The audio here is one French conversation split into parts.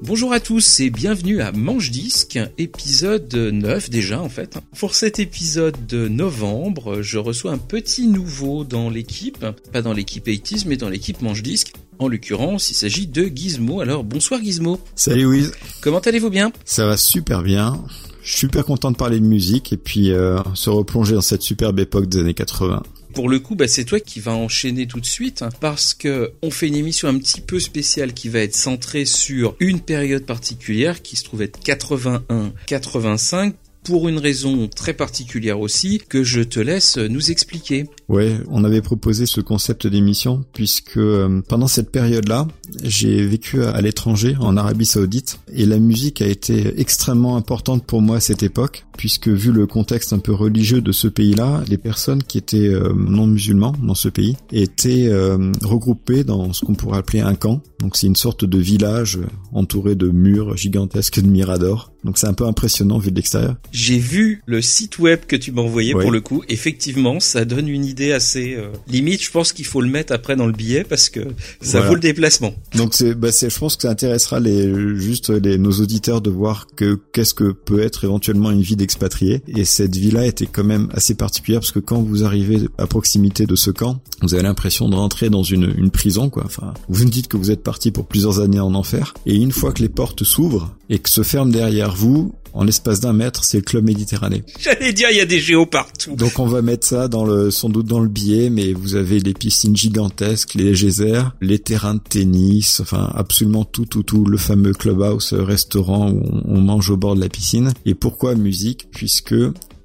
Bonjour à tous et bienvenue à Manche Disque, épisode 9 déjà en fait. Pour cet épisode de novembre, je reçois un petit nouveau dans l'équipe, pas dans l'équipe 80 mais dans l'équipe Manche Disque. En l'occurrence, il s'agit de Gizmo. Alors bonsoir Gizmo. Salut Wiz. Comment allez-vous bien? Ça va super bien. Je suis super content de parler de musique et puis euh, se replonger dans cette superbe époque des années 80 pour le coup, bah, c'est toi qui vas enchaîner tout de suite hein, parce que on fait une émission un petit peu spéciale qui va être centrée sur une période particulière qui se trouve être 81-85 pour une raison très particulière aussi que je te laisse nous expliquer. Ouais, on avait proposé ce concept d'émission puisque euh, pendant cette période-là, j'ai vécu à, l'étranger, en Arabie Saoudite, et la musique a été extrêmement importante pour moi à cette époque, puisque vu le contexte un peu religieux de ce pays-là, les personnes qui étaient euh, non musulmans dans ce pays étaient euh, regroupées dans ce qu'on pourrait appeler un camp. Donc c'est une sorte de village entouré de murs gigantesques de miradors. Donc c'est un peu impressionnant vu de l'extérieur. J'ai vu le site web que tu m'as envoyé pour le coup. Effectivement, ça donne une idée assez euh, limite. Je pense qu'il faut le mettre après dans le billet parce que ça vaut le déplacement. Donc c'est, bah c'est, je pense que ça intéressera les juste les nos auditeurs de voir que qu'est-ce que peut être éventuellement une vie d'expatrié. Et cette vie-là était quand même assez particulière parce que quand vous arrivez à proximité de ce camp, vous avez l'impression de rentrer dans une, une prison quoi. Enfin, vous me dites que vous êtes parti pour plusieurs années en enfer. Et une fois que les portes s'ouvrent et que se ferment derrière vous, en l'espace d'un mètre, c'est le club méditerranéen. J'allais dire, il y a des géos partout. Donc on va mettre ça dans le, sans doute dans le billet, mais vous avez les piscines gigantesques, les geysers, les terrains de tennis, enfin absolument tout, tout, tout, le fameux clubhouse, restaurant où on mange au bord de la piscine. Et pourquoi musique? Puisque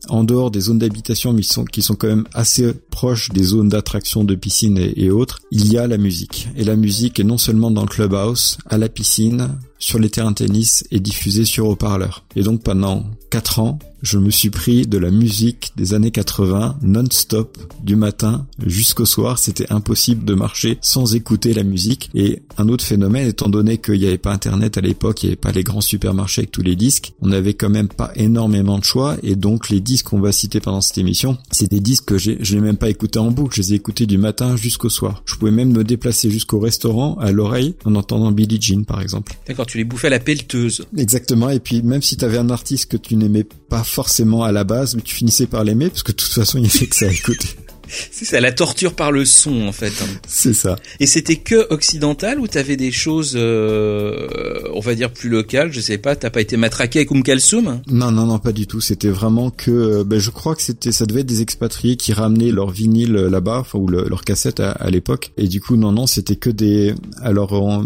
en dehors des zones d'habitation, mais qui sont quand même assez proches des zones d'attraction de piscine et, autres, il y a la musique. Et la musique est non seulement dans le clubhouse, à la piscine, sur les terrains de tennis et diffusée sur haut-parleurs. Et donc pendant 4 ans, je me suis pris de la musique des années 80 non-stop du matin jusqu'au soir. C'était impossible de marcher sans écouter la musique. Et un autre phénomène, étant donné qu'il n'y avait pas Internet à l'époque, il n'y avait pas les grands supermarchés avec tous les disques, on n'avait quand même pas énormément de choix. Et donc les disques qu'on va citer pendant cette émission, c'est des disques que je n'ai même pas écoutés en boucle. Je les ai écoutés du matin jusqu'au soir. Je pouvais même me déplacer jusqu'au restaurant à l'oreille en entendant Billie Jean par exemple. Tu les bouffais à la pelleteuse. Exactement. Et puis même si tu avais un artiste que tu n'aimais pas forcément à la base, mais tu finissais par l'aimer parce que de toute façon il fait que ça à écouter. C'est ça, la torture par le son en fait. Hein. C'est ça. Et c'était que occidental ou t'avais des choses, euh, on va dire plus locales Je sais pas, t'as pas été matraqué avec Oum Kalsoum Non, non, non, pas du tout. C'était vraiment que, euh, ben, je crois que c'était, ça devait être des expatriés qui ramenaient leur vinyle là-bas, enfin ou leur cassette à, à l'époque. Et du coup, non, non, c'était que des. Alors,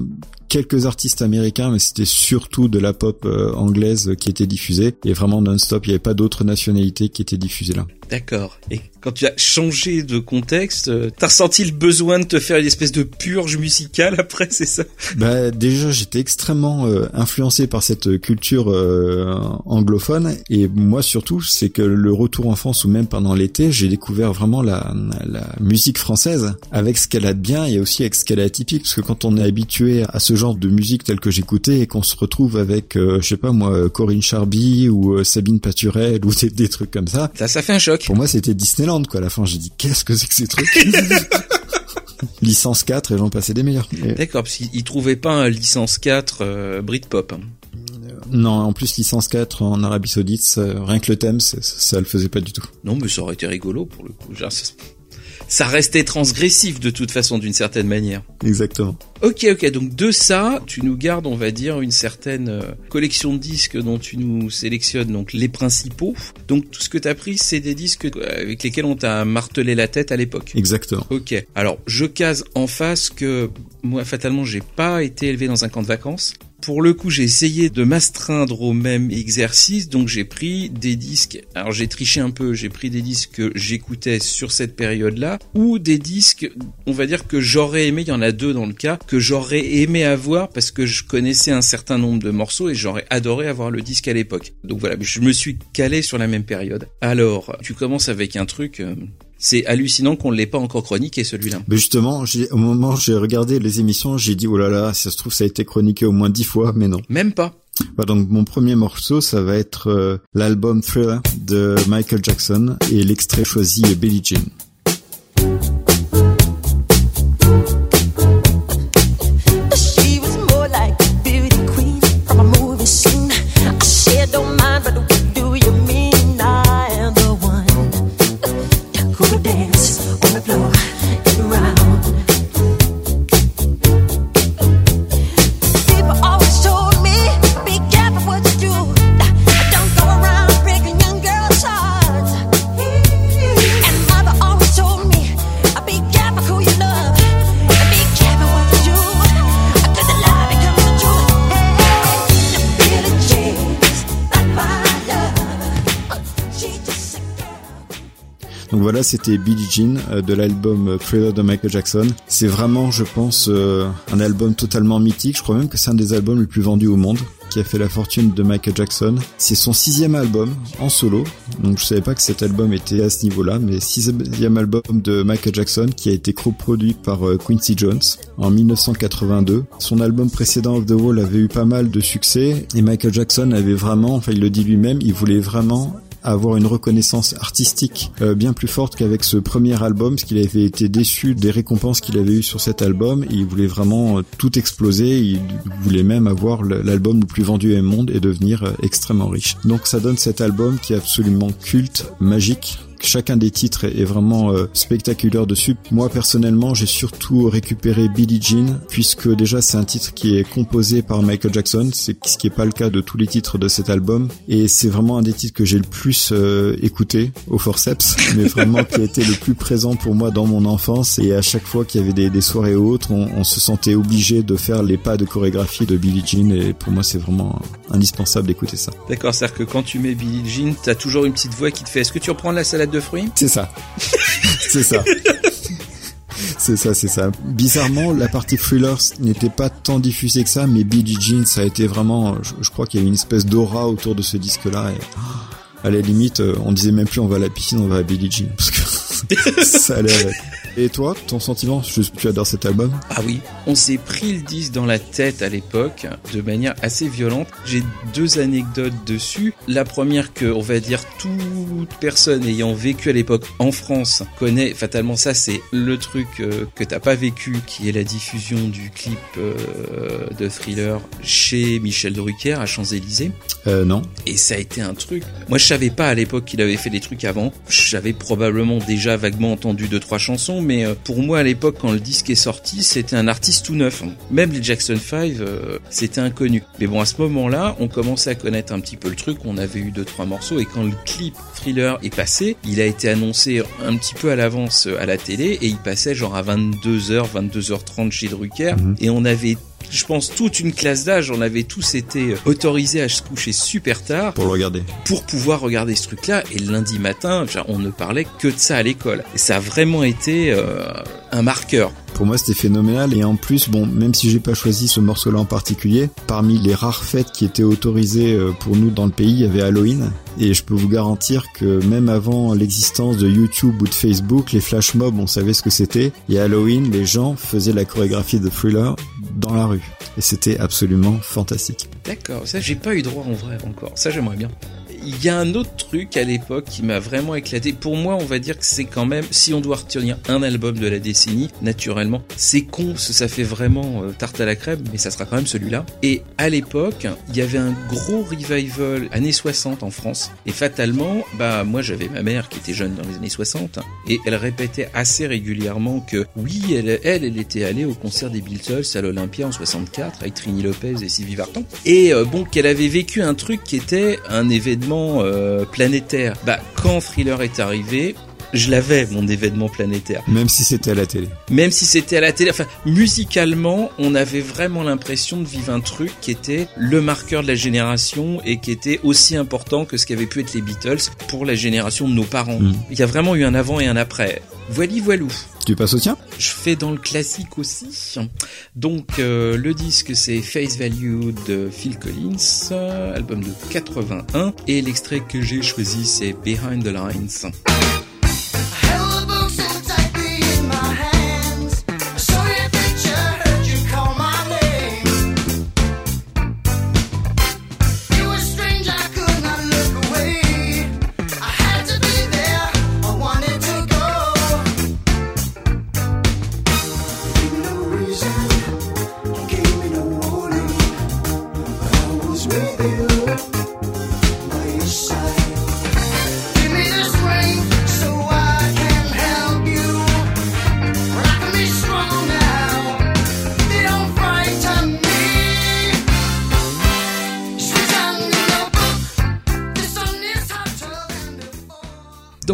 quelques artistes américains, mais c'était surtout de la pop euh, anglaise qui était diffusée et vraiment non-stop. Il n'y avait pas d'autres nationalités qui étaient diffusées là. D'accord. Et quand tu as changé de contexte, euh, t'as ressenti le besoin de te faire une espèce de purge musicale après, c'est ça? Bah déjà, j'étais extrêmement euh, influencé par cette culture anglophone et moi surtout, c'est que le retour en France ou même pendant l'été, j'ai découvert vraiment la, la musique française avec ce qu'elle a de bien et aussi avec ce qu'elle a atypique parce que quand on est habitué à ce genre de musique telle que j'écoutais et qu'on se retrouve avec, euh, je sais pas moi, Corinne Charby ou euh, Sabine Paturel ou des, trucs comme ça. Ça, ça fait un choc. Pour moi, c'était Disneyland quoi. À la fin, j'ai dit qu'est-ce que c'est que ces trucs? Licence 4 et j'en passais des meilleurs. D'accord, parce qu'ils trouvaient pas un licence 4 euh, Britpop. Hein. Non, en plus licence 4 en Arabie Saoudite, rien que le thème, ça, ça le faisait pas du tout. Non, mais ça aurait été rigolo pour le coup. Genre, ça restait transgressif de toute façon d'une certaine manière. Exactement. Ok, ok, donc de ça, tu nous gardes, on va dire, une certaine euh, collection de disques dont tu nous sélectionnes donc les principaux. Donc tout ce que tu as pris, c'est des disques avec lesquels on t'a martelé la tête à l'époque. Exactement. Ok. Alors, je case en face que moi, fatalement, j'ai pas été élevé dans un camp de vacances. Pour le coup, j'ai essayé de m'astreindre au même exercice, donc j'ai pris des disques. Alors j'ai triché un peu, j'ai pris des disques que j'écoutais sur cette période-là, ou des disques, on va dire que j'aurais aimé. Il y en a deux dans le cas que j'aurais aimé avoir parce que je connaissais un certain nombre de morceaux et j'aurais adoré avoir le disque à l'époque. Donc voilà, je me suis calé sur la même période. Alors, tu commences avec un truc. C'est hallucinant qu'on ne l'ait pas encore chroniqué celui-là. Mais justement, au moment où j'ai regardé les émissions, j'ai dit oh là là, ça se trouve ça a été chroniqué au moins dix fois, mais non. Même pas. Bah donc mon premier morceau, ça va être euh, l'album Thriller de Michael Jackson et l'extrait choisi est Billie Jean. Voilà, c'était Billie Jean euh, de l'album Thriller de Michael Jackson. C'est vraiment, je pense, euh, un album totalement mythique. Je crois même que c'est un des albums les plus vendus au monde qui a fait la fortune de Michael Jackson. C'est son sixième album en solo. Donc je savais pas que cet album était à ce niveau-là, mais sixième album de Michael Jackson qui a été coproduit par euh, Quincy Jones en 1982. Son album précédent Of the Wall avait eu pas mal de succès et Michael Jackson avait vraiment, enfin il le dit lui-même, il voulait vraiment avoir une reconnaissance artistique euh, bien plus forte qu'avec ce premier album, parce qu'il avait été déçu des récompenses qu'il avait eues sur cet album. il voulait vraiment euh, tout exploser. Il voulait même avoir l'album le plus vendu au monde et devenir euh, extrêmement riche. Donc ça donne cet album qui est absolument culte, magique, Chacun des titres est vraiment euh, spectaculaire dessus. Moi personnellement, j'ai surtout récupéré Billie Jean puisque déjà c'est un titre qui est composé par Michael Jackson, c'est ce qui est pas le cas de tous les titres de cet album et c'est vraiment un des titres que j'ai le plus euh, écouté au forceps, mais vraiment qui a été le plus présent pour moi dans mon enfance et à chaque fois qu'il y avait des, des soirées autres, on, on, se sentait obligé de faire les pas de chorégraphie de Billie Jean et pour moi c'est vraiment indispensable d'écouter ça. D'accord, c'est-à-dire que quand tu mets Billie Jean, t'as toujours une petite voix qui te fait est-ce que tu reprends la salade de fruits? C'est ça. c'est ça. C'est ça, c'est ça. Bizarrement, la partie Thrillers n'était pas tant diffusée que ça, mais Billie Jean, ça a été vraiment, je, crois qu'il y a une espèce d'aura autour de ce disque-là. Et à la limite, euh, on disait même plus on va à la piscine, on va à Billie Jean. Parce que ça allait. Et toi, ton sentiment Tu adores cet album Ah oui, on s'est pris le disque dans la tête à l'époque de manière assez violente. J'ai deux anecdotes dessus. La première que, on va dire, toute personne ayant vécu à l'époque en France connaît fatalement ça, c'est le truc euh, que t'as pas vécu, qui est la diffusion du clip euh, de Thriller chez Michel Drucker à Champs-Élysées. Euh, non. Et ça a été un truc. Moi, je savais pas à l'époque qu'il avait fait des trucs avant. J'avais probablement déjà vaguement entendu deux trois chansons, mais euh, pour moi à l'époque quand le disque est sorti, c'était un artiste tout neuf. Même les Jackson 5, euh, c'était inconnu. Mais bon, à ce moment-là, on commençait à connaître un petit peu le truc, on avait eu deux trois morceaux et quand le clip Thriller est passé, il a été annoncé un petit peu à l'avance euh, à la télé et il passait genre à 22h, 22h30 chez Drucker mhm. et on avait je pense, toute une classe d'âge, on avait tous été autorisés à se coucher super tard. Pour le regarder. Pour pouvoir regarder ce truc-là. Et le lundi matin, on ne parlait que de ça à l'école. Et ça a vraiment été euh, un marqueur. Pour moi, c'était phénoménal. Et en plus, bon, même si j'ai pas choisi ce morceau-là en particulier, parmi les rares fêtes qui étaient autorisées euh, pour nous dans le pays, il y avait Halloween. Et je peux vous garantir que même avant l'existence de YouTube ou de Facebook, les flash mobs, on savait ce que c'était. Et Halloween, les gens faisaient la chorégraphie de Thriller dans la rue. Et c'était absolument fantastique. D'accord, ça j'ai pas eu droit en vrai encore. Ça j'aimerais bien il y a un autre truc à l'époque qui m'a vraiment éclaté. Pour moi, on va dire que c'est quand même, si on doit retenir un album de la décennie, naturellement, c'est con, ça fait vraiment euh, tarte à la crème, mais ça sera quand même celui-là. Et à l'époque, il y avait un gros revival années 60 en France. Et fatalement, bah moi j'avais ma mère qui était jeune dans les années 60 et elle répétait assez régulièrement que oui, elle, elle, elle était allée au concert des Beatles à l'Olympia en 64 avec Trini Lopez et Sylvie Vartan. Et euh, bon, qu'elle avait vécu un truc qui était un événement euh, planétaire. Bah, quand Thriller est arrivé, je l'avais mon événement planétaire. Même si c'était à la télé. Même si c'était à la télé. Enfin, musicalement, on avait vraiment l'impression de vivre un truc qui était le marqueur de la génération et qui était aussi important que ce qu'avaient pu être les Beatles pour la génération de nos parents. Mm. Il y a vraiment eu un avant et un après. Voili voilou. Tu passes au tien? Je fais dans le classique aussi. Donc euh, le disque c'est Face Value de Phil Collins, album de 81, et l'extrait que j'ai choisi c'est Behind the Lines. hell of a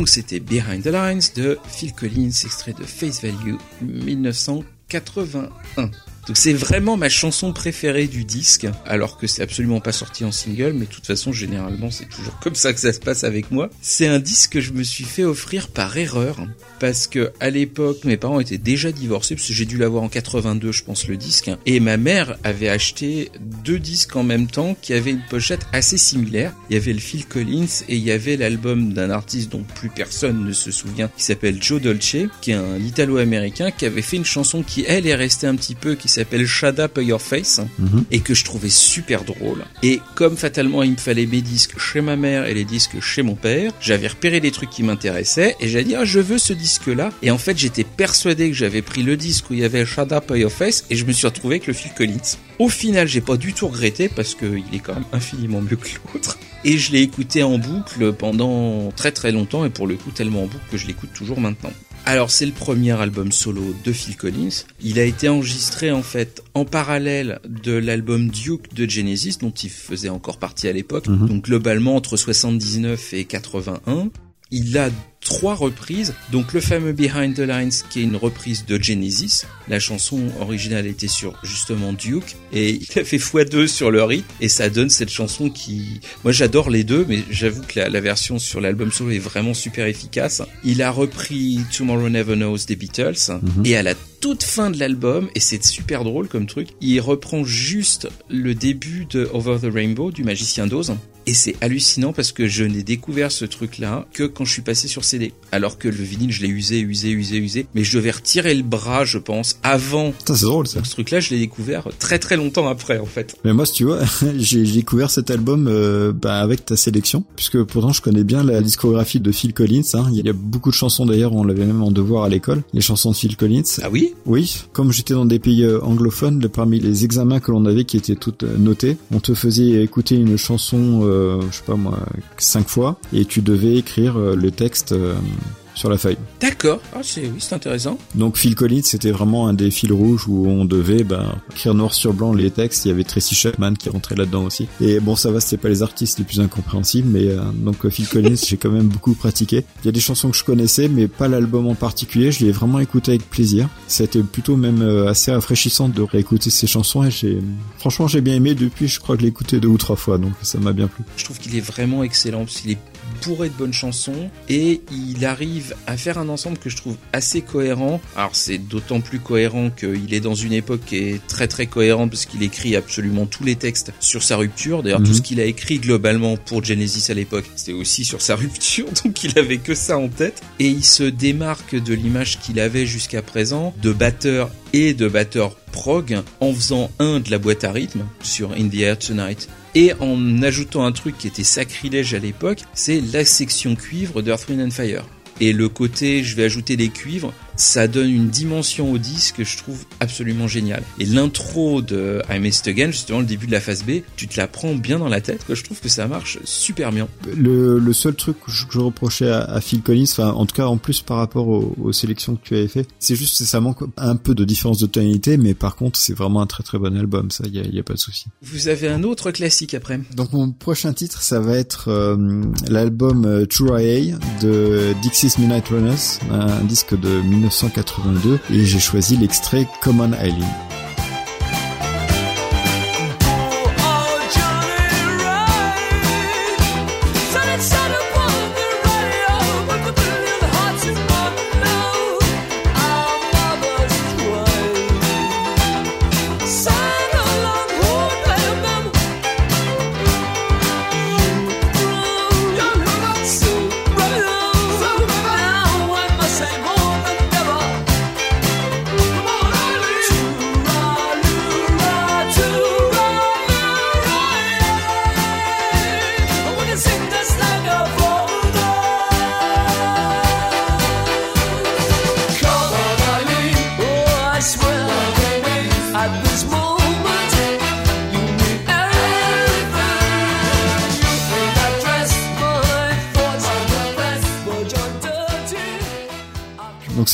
C'était Behind the Lines de Phil Collins, extrait de Face Value 1981. Donc c'est vraiment ma chanson préférée du disque, alors que c'est absolument pas sorti en single, mais de toute façon généralement c'est toujours comme ça que ça se passe avec moi. C'est un disque que je me suis fait offrir par erreur, parce que à l'époque mes parents étaient déjà divorcés, parce que j'ai dû l'avoir en 82 je pense le disque, et ma mère avait acheté deux disques en même temps qui avaient une pochette assez similaire. Il y avait le Phil Collins et il y avait l'album d'un artiste dont plus personne ne se souvient, qui s'appelle Joe Dolce, qui est un italo-américain qui avait fait une chanson qui elle est restée un petit peu, qui s'appelle Shut Up Your Face Mhm. et que je trouvais super drôle. Et comme fatalement il me fallait mes disques chez ma mère et les disques chez mon père, j'avais repéré les trucs qui m'intéressaient et j'ai dit ah je veux ce disque là et en fait j'étais persuadé que j'avais pris le disque où il y avait Shut Up Your Face et je me suis retrouvé avec le Phil Collins. Au final j'ai pas du tout regretté parce que il est quand même infiniment mieux que l'autre. Et je l'ai écouté en boucle pendant très très longtemps et pour le coup tellement en boucle que je l'écoute toujours maintenant. Alors c'est le premier album solo de Phil Collins. Il a été enregistré en fait en parallèle de l'album Duke de Genesis dont il faisait encore partie à l'époque. Mhm. Donc globalement entre 79 et 81. Il a trois reprises, donc le fameux Behind the Lines qui est une reprise de Genesis. La chanson originale était sur justement Duke et il a fait x2 sur le rythme et ça donne cette chanson qui, moi j'adore les deux, mais j'avoue que la, la version sur l'album solo est vraiment super efficace. Il a repris Tomorrow Never Knows des Beatles Mhm. et à la toute fin de l'album, et c'est super drôle comme truc, il reprend juste le début de Over the Rainbow du Magicien d'Oz. Et c'est hallucinant parce que je n'ai découvert ce truc-là que quand je suis passé sur CD. Alors que le vinyle, je l'ai usé, usé, usé, usé. Mais je devais retirer le bras, je pense, avant. Putain, c'est drôle ça. Donc ce truc-là, je l'ai découvert très très longtemps après, en fait. Mais moi, si tu vois, j'ai découvert cet album euh, bah, avec ta sélection, puisque pourtant je connais bien la discographie de Phil Collins. Hein. Il y a beaucoup de chansons d'ailleurs, on l'avait même en devoir à l'école, les chansons de Phil Collins. Ah oui? Oui, comme j'étais dans des pays euh, anglophones, parmi les examens que l'on avait qui étaient toutes euh, notées, on te faisait écouter une chanson, euh, je sais pas moi, cinq fois, et tu devais écrire euh, le texte euh, sur la feuille. D'accord. Ah, c'est, oui, c'est intéressant. Donc Phil Collins, c'était vraiment un des fils rouges où on devait ben, écrire noir sur blanc les textes. Il y avait Tracy Chapman qui rentrait là-dedans aussi. Et bon, ça va, c'était pas les artistes les plus incompréhensibles, mais euh, donc euh, Phil Collins, j'ai quand même beaucoup pratiqué. Il y a des chansons que je connaissais, mais pas l'album en particulier. Je l'ai vraiment écouté avec plaisir. C'était plutôt même euh, assez rafraîchissant de réécouter ces chansons. Et j'ai, franchement, j'ai bien aimé. Depuis, je crois que je l'ai écouté deux ou trois fois, donc ça m'a bien plu. Je trouve qu'il est vraiment excellent parce qu'il est bourré de bonnes chansons et il arrive à faire un ensemble que je trouve assez cohérent. Alors c'est d'autant plus cohérent qu'il est dans une époque qui est très très cohérente parce qu'il écrit absolument tous les textes sur sa rupture. D'ailleurs Mhm. tout ce qu'il a écrit globalement pour Genesis à l'époque, c'était aussi sur sa rupture, donc il avait que ça en tête. Et il se démarque de l'image qu'il avait jusqu'à présent de batteur et de batteur prog en faisant un de la boîte à rythme sur In the Air Tonight et en ajoutant un truc qui était sacrilège à l'époque, c'est la section cuivre d'Earth, Wind and Fire. Et le côté, je vais ajouter des cuivres, ça donne une dimension au disque que je trouve absolument géniale. Et l'intro de I Missed Again, justement le début de la phase B, tu te la prends bien dans la tête, que je trouve que ça marche super bien. Le, le seul truc que je, que je reprochais à, à Phil Collins, enfin en tout cas en plus par rapport aux, aux sélections que tu avais fait, c'est juste que ça manque un peu de différence de tonalité, mais par contre c'est vraiment un très très bon album, ça y a, y a pas de souci. Vous avez un autre classique après. Donc mon prochain titre, ça va être euh, l'album euh, True IA de Dixie's Midnight Runners, un disque de 1982, et j'ai choisi l'extrait Common Island.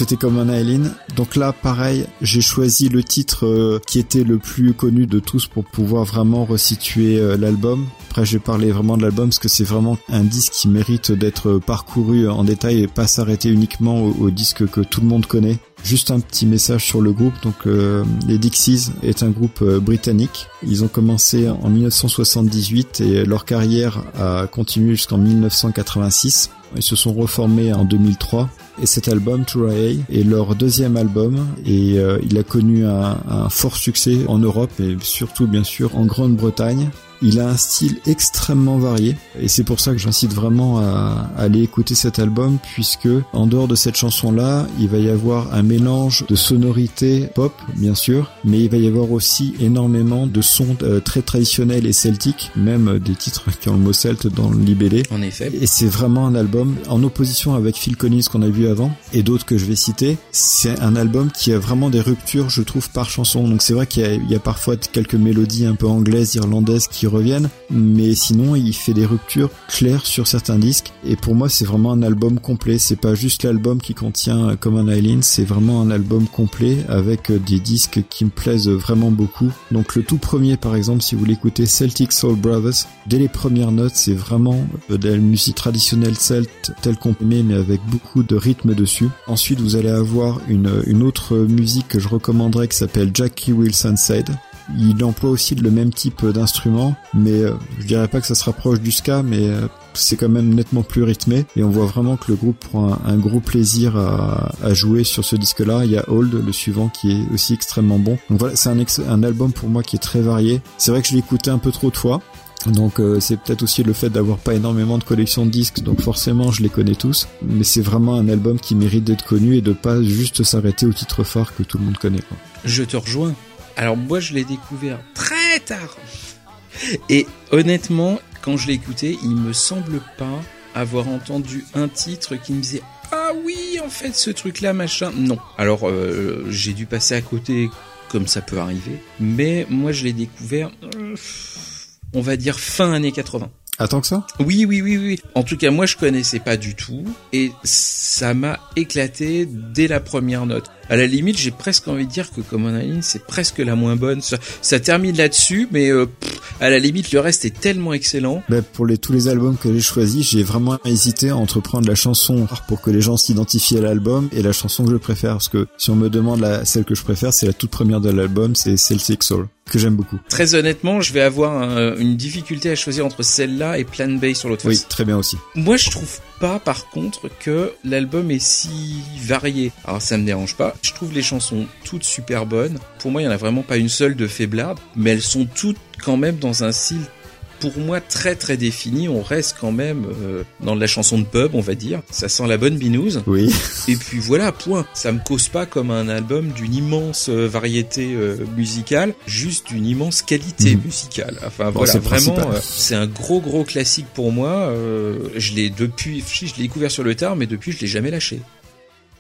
C'était comme un Aileen. Donc là, pareil, j'ai choisi le titre euh, qui était le plus connu de tous pour pouvoir vraiment resituer euh, l'album. Après, je vais parler vraiment de l'album parce que c'est vraiment un disque qui mérite d'être parcouru en détail et pas s'arrêter uniquement au, disque que tout le monde connaît. Juste un petit message sur le groupe. Donc, euh, les Dixies est un groupe euh, britannique. Ils ont commencé en 1978 et leur carrière a continué jusqu'en 1986. Ils se sont reformés en 2003 et cet album, Touraya, est leur deuxième album et euh, il a connu un fort succès en Europe et surtout bien sûr en Grande-Bretagne. Il a un style extrêmement varié et c'est pour ça que j'incite vraiment à, aller écouter cet album puisque en dehors de cette chanson là, il va y avoir un mélange de sonorités pop bien sûr, mais il va y avoir aussi énormément de sons euh, très traditionnels et celtiques, même euh, des titres qui ont le mot celte dans le libellé. En effet. Et c'est vraiment un album en opposition avec Phil Collins qu'on a vu avant et d'autres que je vais citer. C'est un album qui a vraiment des ruptures, je trouve, par chanson. Donc c'est vrai qu'il y, y a parfois quelques mélodies un peu anglaises, irlandaises qui reviennent, mais sinon il fait des ruptures claires sur certains disques. Et pour moi, c'est vraiment un album complet. C'est pas juste l'album qui contient euh, comme un Island, c'est vraiment un album complet avec euh, des disques qui me plaisent vraiment beaucoup. Donc le tout premier, par exemple, si vous l'écoutez, Celtic Soul Brothers, dès les premières notes, c'est vraiment euh, de la musique traditionnelle celte telle qu'on aimait, mais avec beaucoup de rythme dessus. Ensuite, vous allez avoir une autre musique que je recommanderais qui s'appelle Jackie Wilson Said. Il emploie aussi le même type d'instrument, mais euh, je dirais pas que ça se rapproche du ska, mais euh, c'est quand même nettement plus rythmé et on voit vraiment que le groupe prend un, gros plaisir à, à jouer sur ce disque-là. Il y a Hold, le suivant, qui est aussi extrêmement bon. Donc voilà, c'est un, un album pour moi qui est très varié. C'est vrai que je l'ai écouté un peu trop de fois. Donc euh, c'est peut-être aussi le fait d'avoir pas énormément de collections de disques, donc forcément je les connais tous, mais c'est vraiment un album qui mérite d'être connu et de pas juste s'arrêter au titre phare que tout le monde connaît. Quoi. Je te rejoins. Alors moi je l'ai découvert très tard. Et honnêtement, quand je l'ai écouté, il me semble pas avoir entendu un titre qui me disait ah oui en fait ce truc là machin. Non. Alors euh, j'ai dû passer à côté comme ça peut arriver. Mais moi je l'ai découvert, euh, on va dire fin années 80. Attends que ça? Oui, oui, oui, oui. En tout cas, moi, je connaissais pas du tout, et ça m'a éclaté dès la première note. À la limite, j'ai presque envie de dire que Common Island, c'est presque la moins bonne. Ça, ça termine là-dessus, mais euh, pff, à la limite, le reste est tellement excellent. Ben, Pour les, tous les albums que j'ai choisis, j'ai vraiment hésité entre prendre la chanson pour que les gens s'identifient à l'album et la chanson que je préfère. Parce que si on me demande la, celle que je préfère, c'est la toute première de l'album, c'est Celtic Soul, que j'aime beaucoup. Très honnêtement, je vais avoir un- une difficulté à choisir entre celle-là et Plan B sur l'autre Oui, face. très bien aussi. Moi, je trouve pas, par contre, que l'album est si varié. Alors, ça me dérange pas. Je trouve les chansons toutes super bonnes. Pour moi, il y en a vraiment pas une seule de faiblarde, mais elles sont toutes quand même dans un style pour moi très très défini. On reste quand même euh, dans de la chanson de pub, on va dire. Ça sent la bonne binouse. Oui. Et puis voilà, point. Ça me cause pas comme un album d'une immense euh, variété euh, musicale, juste d'une immense qualité Mhm. musicale. Enfin Bon, voilà, vraiment, c'est un gros gros classique pour moi. Je l'ai depuis, je l'ai découvert sur le tard, mais depuis je l'ai jamais lâché.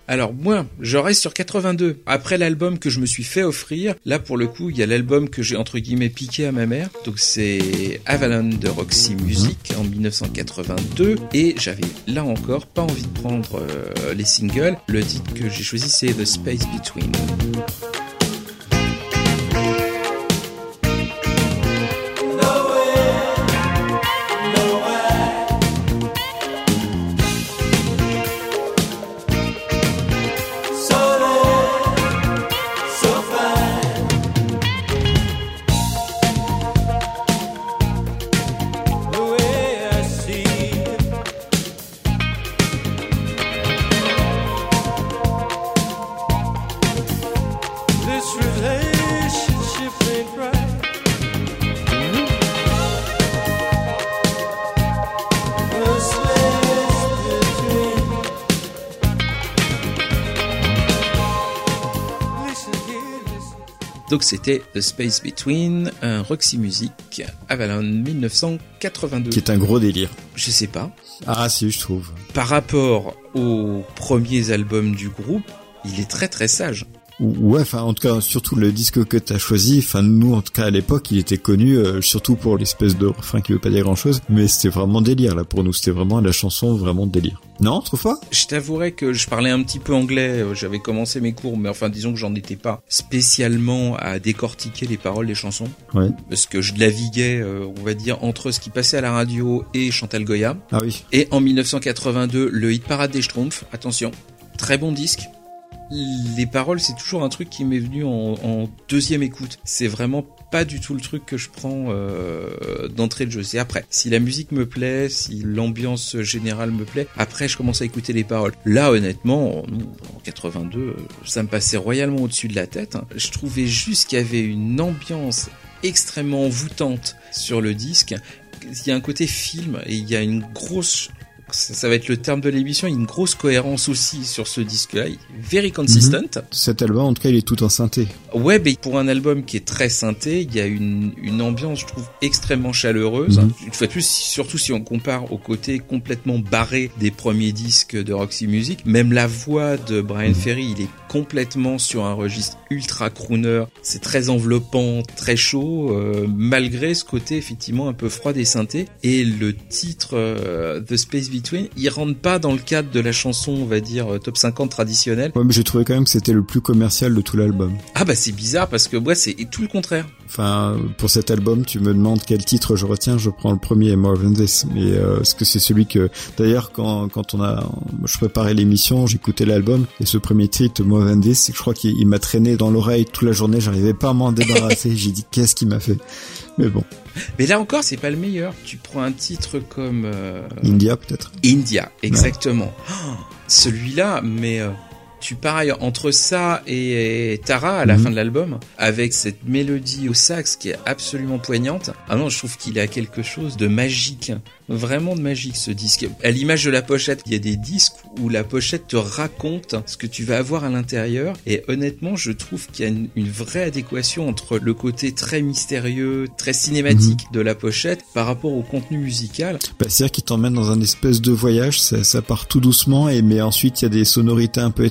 Alors moi, je reste sur 82. Après l'album que je me suis fait offrir, là pour le coup, il y a l'album que j'ai entre guillemets piqué à ma mère. Donc c'est Avalon de Roxy Music en 1982 et j'avais là encore pas envie de prendre euh, les singles. Le titre que j'ai choisi c'est The Space Between. Donc c'était The Space Between, un Roxy Music, Avalon 1982. Qui est un gros délire. Je sais pas. Ah si, je trouve. Par rapport aux premiers albums du groupe, il est très très sage. Ou- Ouais, enfin en tout cas surtout le disque que t'as choisi. Enfin nous en tout cas à l'époque il était connu euh, surtout pour l'espèce de refrain qui veut pas dire grand chose, mais c'était vraiment délire là pour nous. C'était vraiment la chanson vraiment délire. Non, autrefois? Je t'avouerai que je parlais un petit peu anglais, euh, j'avais commencé mes cours, mais enfin disons que j'en étais pas spécialement à décortiquer les paroles des chansons, Ouais. parce que je naviguais, euh, on va dire, entre ce qui passait à la radio et Chantal Goya. Ah oui. Et en 1982, le hit parade des Schtroumpfs, attention, très bon disque. Les paroles, c'est toujours un truc qui m'est venu en, en deuxième écoute. C'est vraiment pas du tout le truc que je prends euh, d'entrée de jeu. C'est après. Si la musique me plaît, si l'ambiance générale me plaît, après je commence à écouter les paroles. Là, honnêtement, en en 82, euh, ça me passait royalement au-dessus de la tête. hein. Je trouvais juste qu'il y avait une ambiance extrêmement envoûtante sur le disque. Il y a un côté film et il y a une grosse ça, va être le terme de l'émission, il y a une grosse cohérence aussi sur ce disque-là, very consistent. Cet album en tout cas il est tout en synthé. Ouais, mais pour un album qui est très synthé, il y a une, une ambiance, je trouve, extrêmement chaleureuse. Mhm. Une fois de plus, surtout si on compare au côté complètement barré des premiers disques de Roxy Music, même la voix de Brian Ferry, il est complètement sur un registre ultra crooner. C'est très enveloppant, très chaud, euh, malgré ce côté effectivement un peu froid des synthés. Et le titre euh, The Space Between, il rentre pas dans le cadre de la chanson, on va dire, euh, top 50 traditionnelle. Ouais, mais j'ai trouvé quand même que c'était le plus commercial de tout l'album. Ah bah c'est bizarre parce que moi c'est tout le contraire. Enfin, pour cet album, tu me demandes quel titre je retiens, je prends le premier, More Than This. Mais euh, est-ce que c'est celui que... D'ailleurs, quand, quand on a... Je préparais l'émission, j'écoutais l'album, et ce premier titre, More Than This, je crois qu'il il m'a traîné dans l'oreille toute la journée, j'arrivais pas à m'en débarrasser. J'ai dit, qu'est-ce qu'il m'a fait? Mais bon, Mais là encore, c'est pas le meilleur. Tu prends un titre comme euh, India peut-être? India, exactement. Oh, Celui-là, mais euh, tu pareil entre ça et, Tara à la Mhm. fin de l'album, avec cette mélodie au sax qui est absolument poignante. Ah non, je trouve qu'il a quelque chose de magique, vraiment de magique ce disque. À l'image de la pochette, il y a des disques où la pochette te raconte ce que tu vas avoir à l'intérieur. Et honnêtement, je trouve qu'il y a une, une vraie adéquation entre le côté très mystérieux, très cinématique de la pochette par rapport au contenu musical. bah, C'est-à-dire qu'il t'emmène dans un espèce de voyage, ça, ça part tout doucement, et mais ensuite il y a des sonorités un peu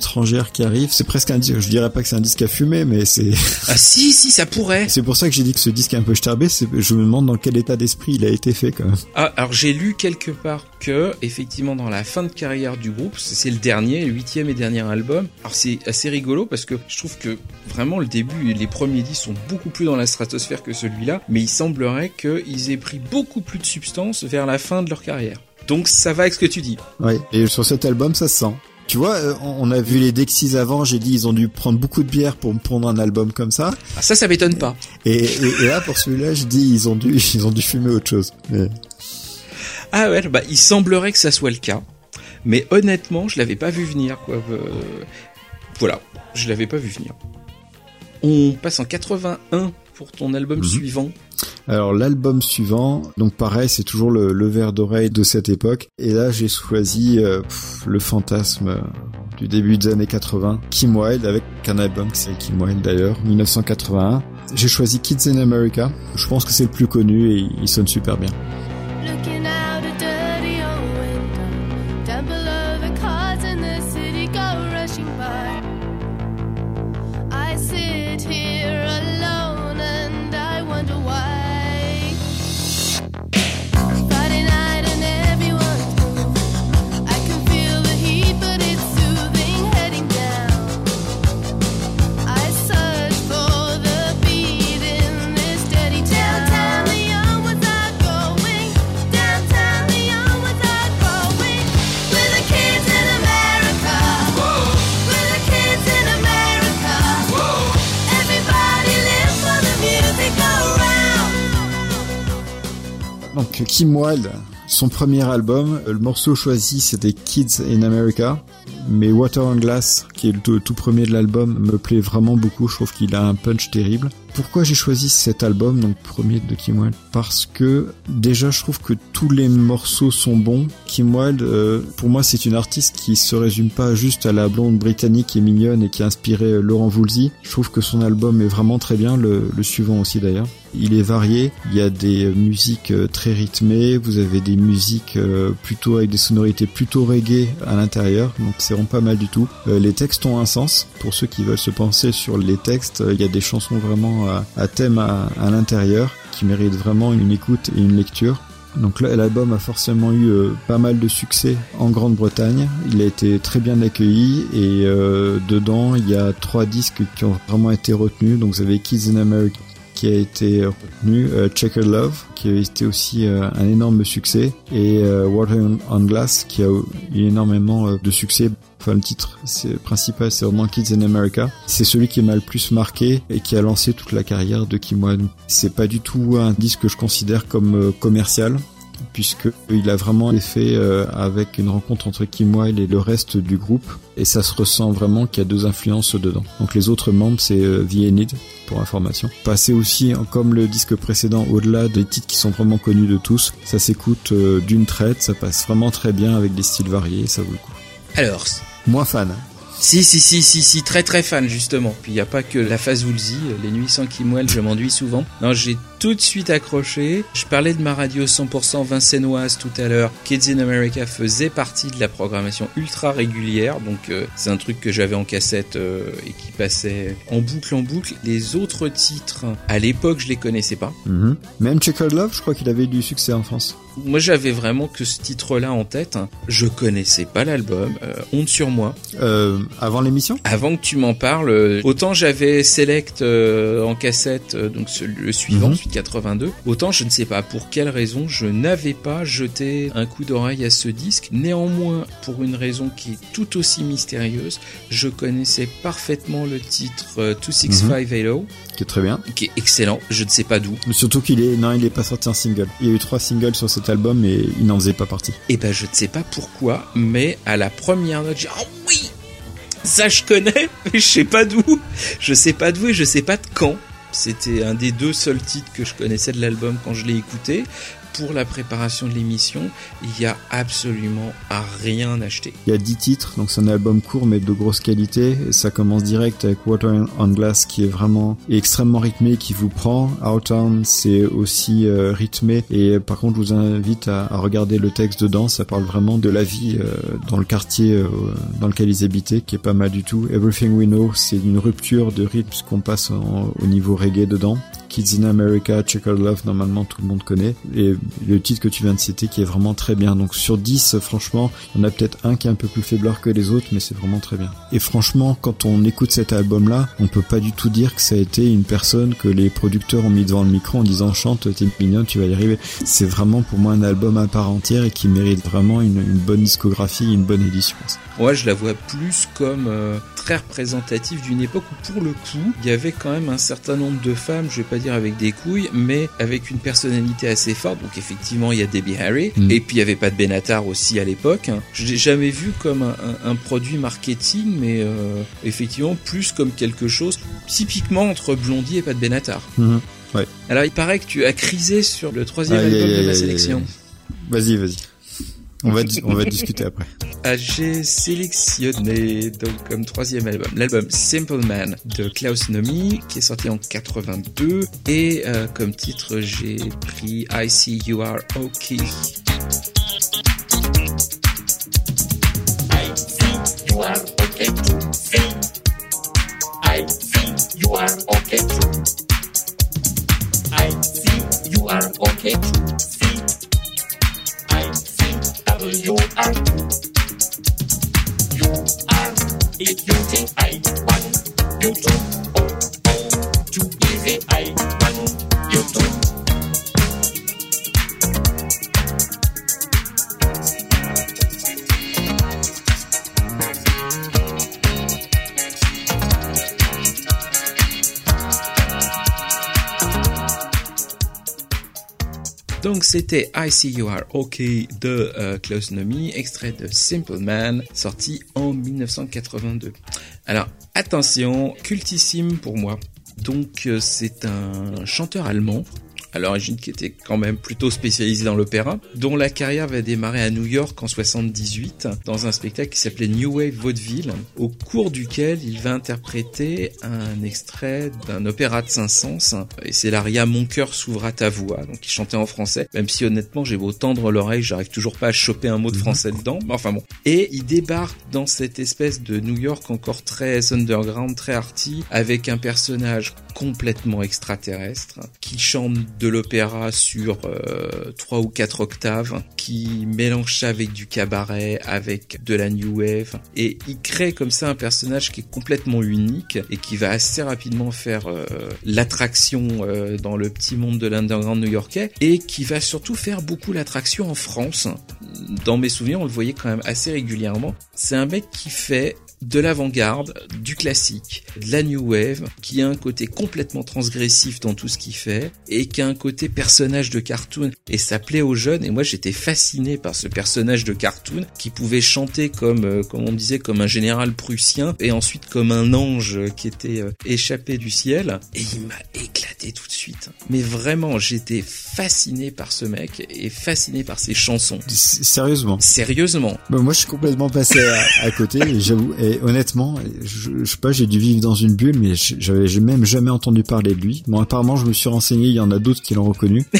qui arrivent. C'est presque un disque, je dirais pas que c'est un disque à fumer, mais c'est... Ah si, si, ça pourrait. C'est pour ça que j'ai dit que ce disque est un peu starbé, je me demande dans quel état d'esprit il a été fait quand même. Ah, alors j'ai lu quelque part que, effectivement, dans la fin de carrière du groupe, c'est le dernier, le huitième et dernier album. Alors c'est assez rigolo parce que je trouve que vraiment le début et les premiers disques sont beaucoup plus dans la stratosphère que celui-là, mais il semblerait qu'ils aient pris beaucoup plus de substance vers la fin de leur carrière. Donc ça va avec ce que tu dis. Ouais. Et sur cet album, ça se sent. Tu vois, euh, on a vu les Dexys avant, j'ai dit ils ont dû prendre beaucoup de bière pour prendre un album comme ça. Ah, ça, ça m'étonne pas. Et, et, et là, pour celui-là, je dis ils ont dû, ils ont dû fumer autre chose. Mais Ah ouais, bah il semblerait que ça soit le cas. Mais honnêtement, je l'avais pas vu venir quoi. Euh, voilà, je l'avais pas vu venir. On passe en 81 pour ton album Mhm. suivant. alors l'album suivant, donc pareil, c'est toujours le, le verre d'oreille de cette époque. Et là, j'ai choisi euh, pff, le fantasme euh, du début des années 80, Kim Wilde, avec un album qui s'appelle Kim Wilde d'ailleurs, 1981. J'ai choisi Kids in America. Je pense que c'est le plus connu et il sonne super bien. Kim Wilde, son premier album, euh, le morceau choisi c'était Kids in America, mais Water on Glass, qui est le tout premier de l'album, me plaît vraiment beaucoup, je trouve qu'il a un punch terrible. Pourquoi j'ai choisi cet album, donc premier de Kim Wilde Parce que déjà je trouve que tous les morceaux sont bons. Kim Wilde, euh, pour moi c'est une artiste qui se résume pas juste à la blonde britannique est mignonne et qui a inspiré euh, Laurent Voulzy. Je trouve que son album est vraiment très bien, le, le suivant aussi d'ailleurs. Il est varié, il y a des euh, musiques très rythmées, vous avez des musiques plutôt avec des sonorités plutôt reggae à l'intérieur, donc c'est vraiment pas mal du tout. Les textes ont un sens, pour ceux qui veulent se penser sur les textes, il y a des chansons vraiment thème à, l'intérieur qui méritent vraiment une écoute et une lecture. Donc l'album a forcément eu euh, pas mal de succès en Grande-Bretagne. Il a été très bien accueilli et euh, dedans, il y a trois disques qui ont vraiment été retenus. Donc vous avez Kids in America qui a été retenu, euh, Checkered Love qui a été aussi euh, un énorme succès et Water on Glass qui a eu énormément de succès. Enfin, le titre principal, c'est vraiment Kids in America. C'est celui qui m'a le plus marqué et qui a lancé toute la carrière de Kim Wilde. C'est pas du tout un disque que je considère comme euh, commercial puisque il a vraiment fait euh, avec une rencontre entre Kim Wilde et le reste du groupe et ça se ressent vraiment qu'il y a deux influences dedans. Donc les autres membres c'est euh, The Enid pour information. Passer aussi hein, comme le disque précédent au-delà des titres qui sont vraiment connus de tous, ça s'écoute d'une traite, ça passe vraiment très bien avec des styles variés, ça vaut le coup. Alors, Moins fan. si, si, si, si, si, très très fan justement. Puis il n'y a pas que la phase Woolsey, les nuits sans Kim Wilde, je m'ennuie souvent. Non, j'ai tout de suite accroché. Je parlais de ma radio 100% vincenoise tout à l'heure. Kids in America faisait partie de la programmation ultra régulière, donc euh, c'est un truc que j'avais en cassette euh, et qui passait en boucle en boucle. Les autres titres, à l'époque, je les connaissais pas. Mhm. Même Checkered Love, je crois qu'il avait eu du succès en France. Moi, j'avais vraiment que ce titre-là en tête. Je connaissais pas l'album. Euh, honte sur moi. Euh, avant l'émission? Avant que tu m'en parles, euh, autant j'avais Select euh, en cassette, euh, donc le suivant, Mhm. 82, autant je ne sais pas pour quelle raison je n'avais pas jeté un coup d'oreille à ce disque. Néanmoins, pour une raison qui est tout aussi mystérieuse, je connaissais parfaitement le titre euh, 26580, qui est très bien. qui est excellent, je ne sais pas d'où. Surtout qu'il est, non, il est pas sorti en single. Il y a eu trois singles sur cet album et il n'en faisait pas partie. Et ben je ne sais pas pourquoi, mais à la première note, j'ai dit, oh oui, ça je connais, mais je sais pas d'où. Je sais pas d'où et je sais pas de quand. C'était un des deux seuls titres que je connaissais de l'album quand je l'ai écouté. Pour la préparation de l'émission, il y a absolument à rien acheté. Il y a 10 titres, donc c'est un album court mais de grosse qualité. Ça commence direct avec Water on Glass qui est vraiment extrêmement rythmé, qui vous prend. Outtown c'est aussi euh, rythmé et euh, par contre je vous invite à, regarder le texte dedans. Ça parle vraiment de la vie euh, dans le quartier dans lequel ils habitaient, qui est pas mal du tout. Everything We Know c'est une rupture de rythme puisqu'on passe au niveau reggae dedans. Kids in America, Checkered Love, normalement tout le monde connaît. Et le titre que tu viens de citer qui est vraiment très bien. Donc sur 10, franchement, il y en a peut-être un qui est un peu plus faiblard que les autres, mais c'est vraiment très bien. Et franchement, quand on écoute cet album-là, on peut pas du tout dire que ça a été une personne que les producteurs ont mis devant le micro en disant chante, t'es mignonne, tu vas y arriver. C'est vraiment pour moi un album à part entière et qui mérite vraiment une, bonne discographie, une bonne édition. Moi, je la vois plus comme euh, très représentative d'une époque où, pour le coup, il y avait quand même un certain nombre de femmes, je vais pas dire avec des couilles, mais avec une personnalité assez forte. Donc, effectivement, il y a Debbie Harry, Mm. et puis il y avait pas de Benatar aussi à l'époque. Je l'ai jamais vu comme un, un- un produit marketing, mais euh, effectivement plus comme quelque chose typiquement entre Blondie et Pat Benatar. Mhm. Alors, il paraît que tu as crisé sur le troisième album de ma aïe, sélection. Vas-y, vas-y. On va, dis- on va discuter après. Ah, j'ai sélectionné donc comme troisième album l'album Simple Man de Klaus Nomi qui est sorti en 82 et euh, comme titre j'ai pris I See You Are Okay. you are okay to see? I see you are okay W R. You are if you think I want you to. Oh, oh, too easy. I want you to. Donc c'était I See You Are Okay de euh, Klaus Nomi, extrait de Simple Man, sorti en 1982. Alors attention, cultissime pour moi. Donc euh, c'est un chanteur allemand à l'origine qui était quand même plutôt spécialisé dans l'opéra, dont la carrière va démarrer à New York en 78 dans un spectacle qui s'appelait New Wave Vaudeville, au cours duquel il va interpréter un extrait d'un opéra de Saint-Saëns, et c'est l'aria Mon cœur s'ouvre à ta voix, donc il chantait en français, même si honnêtement j'ai beau tendre l'oreille, j'arrive toujours pas à choper un mot de français dedans, mais enfin bon. Et il débarque dans cette espèce de New York encore très underground, très arty, avec un personnage complètement extraterrestre, qui chante de l'opéra sur euh, trois ou quatre octaves, qui mélange avec du cabaret, avec de la new wave, et il crée comme ça un personnage qui est complètement unique et qui va assez rapidement faire euh, l'attraction euh, dans le petit monde de l'underground new-yorkais, et qui va surtout faire beaucoup l'attraction en France. Dans mes souvenirs, on le voyait quand même assez régulièrement. C'est un mec qui fait de l'avant-garde, du classique, de la new wave, qui a un côté complètement transgressif dans tout ce qu'il fait, et qui a un côté personnage de cartoon. Et ça plaît aux jeunes, et moi j'étais fasciné par ce personnage de cartoon, qui pouvait chanter comme, euh, comme on disait, comme un général prussien, et ensuite comme un ange qui était euh, échappé du ciel, et il m'a éclaté tout de suite. Mais vraiment, j'étais fasciné par ce mec, et fasciné par ses chansons. S- Sérieusement? Sérieusement. Bah, moi, je suis complètement passé à, à côté, j'avoue, et honnêtement, je, je sais pas, j'ai dû vivre dans une bulle, mais j'avais même jamais entendu parler de lui. Bon, apparemment, je me suis renseigné, il y en a d'autres qui l'ont reconnu.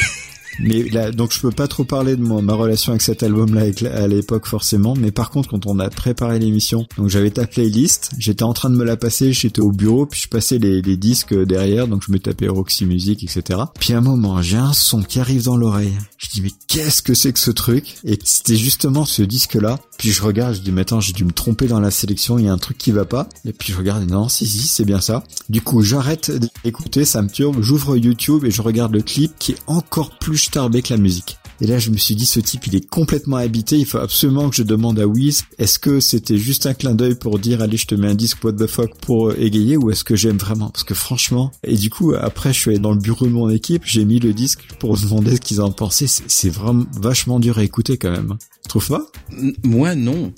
Mais là, donc je peux pas trop parler de ma relation avec cet album-là à l'époque forcément. Mais par contre, quand on a préparé l'émission, donc j'avais ta playlist, j'étais en train de me la passer, j'étais au bureau, puis je passais les, les disques derrière, donc je me tapais Roxy Music, etc. Puis à un moment, j'ai un son qui arrive dans l'oreille. Je dis mais qu'est-ce que c'est que ce truc? Et c'était justement ce disque-là. Puis je regarde, je dis mais attends, j'ai dû me tromper dans la sélection, il y a un truc qui va pas. Et puis je regarde, non, si si, c'est bien ça. Du coup, j'arrête d'écouter, ça me turbe, j'ouvre YouTube et je regarde le clip qui est encore plus starbé que la musique. Et là, je me suis dit, ce type, il est complètement habité. Il faut absolument que je demande à Wiz, est-ce que c'était juste un clin d'œil pour dire, allez, je te mets un disque what the fuck pour euh, égayer, ou est-ce que j'aime vraiment? Parce que franchement, et du coup, après, je suis allé dans le bureau de mon équipe, j'ai mis le disque pour demander ce qu'ils en pensaient. C'est vraiment vachement dur à écouter quand même. Tu trouves pas? Moi, non.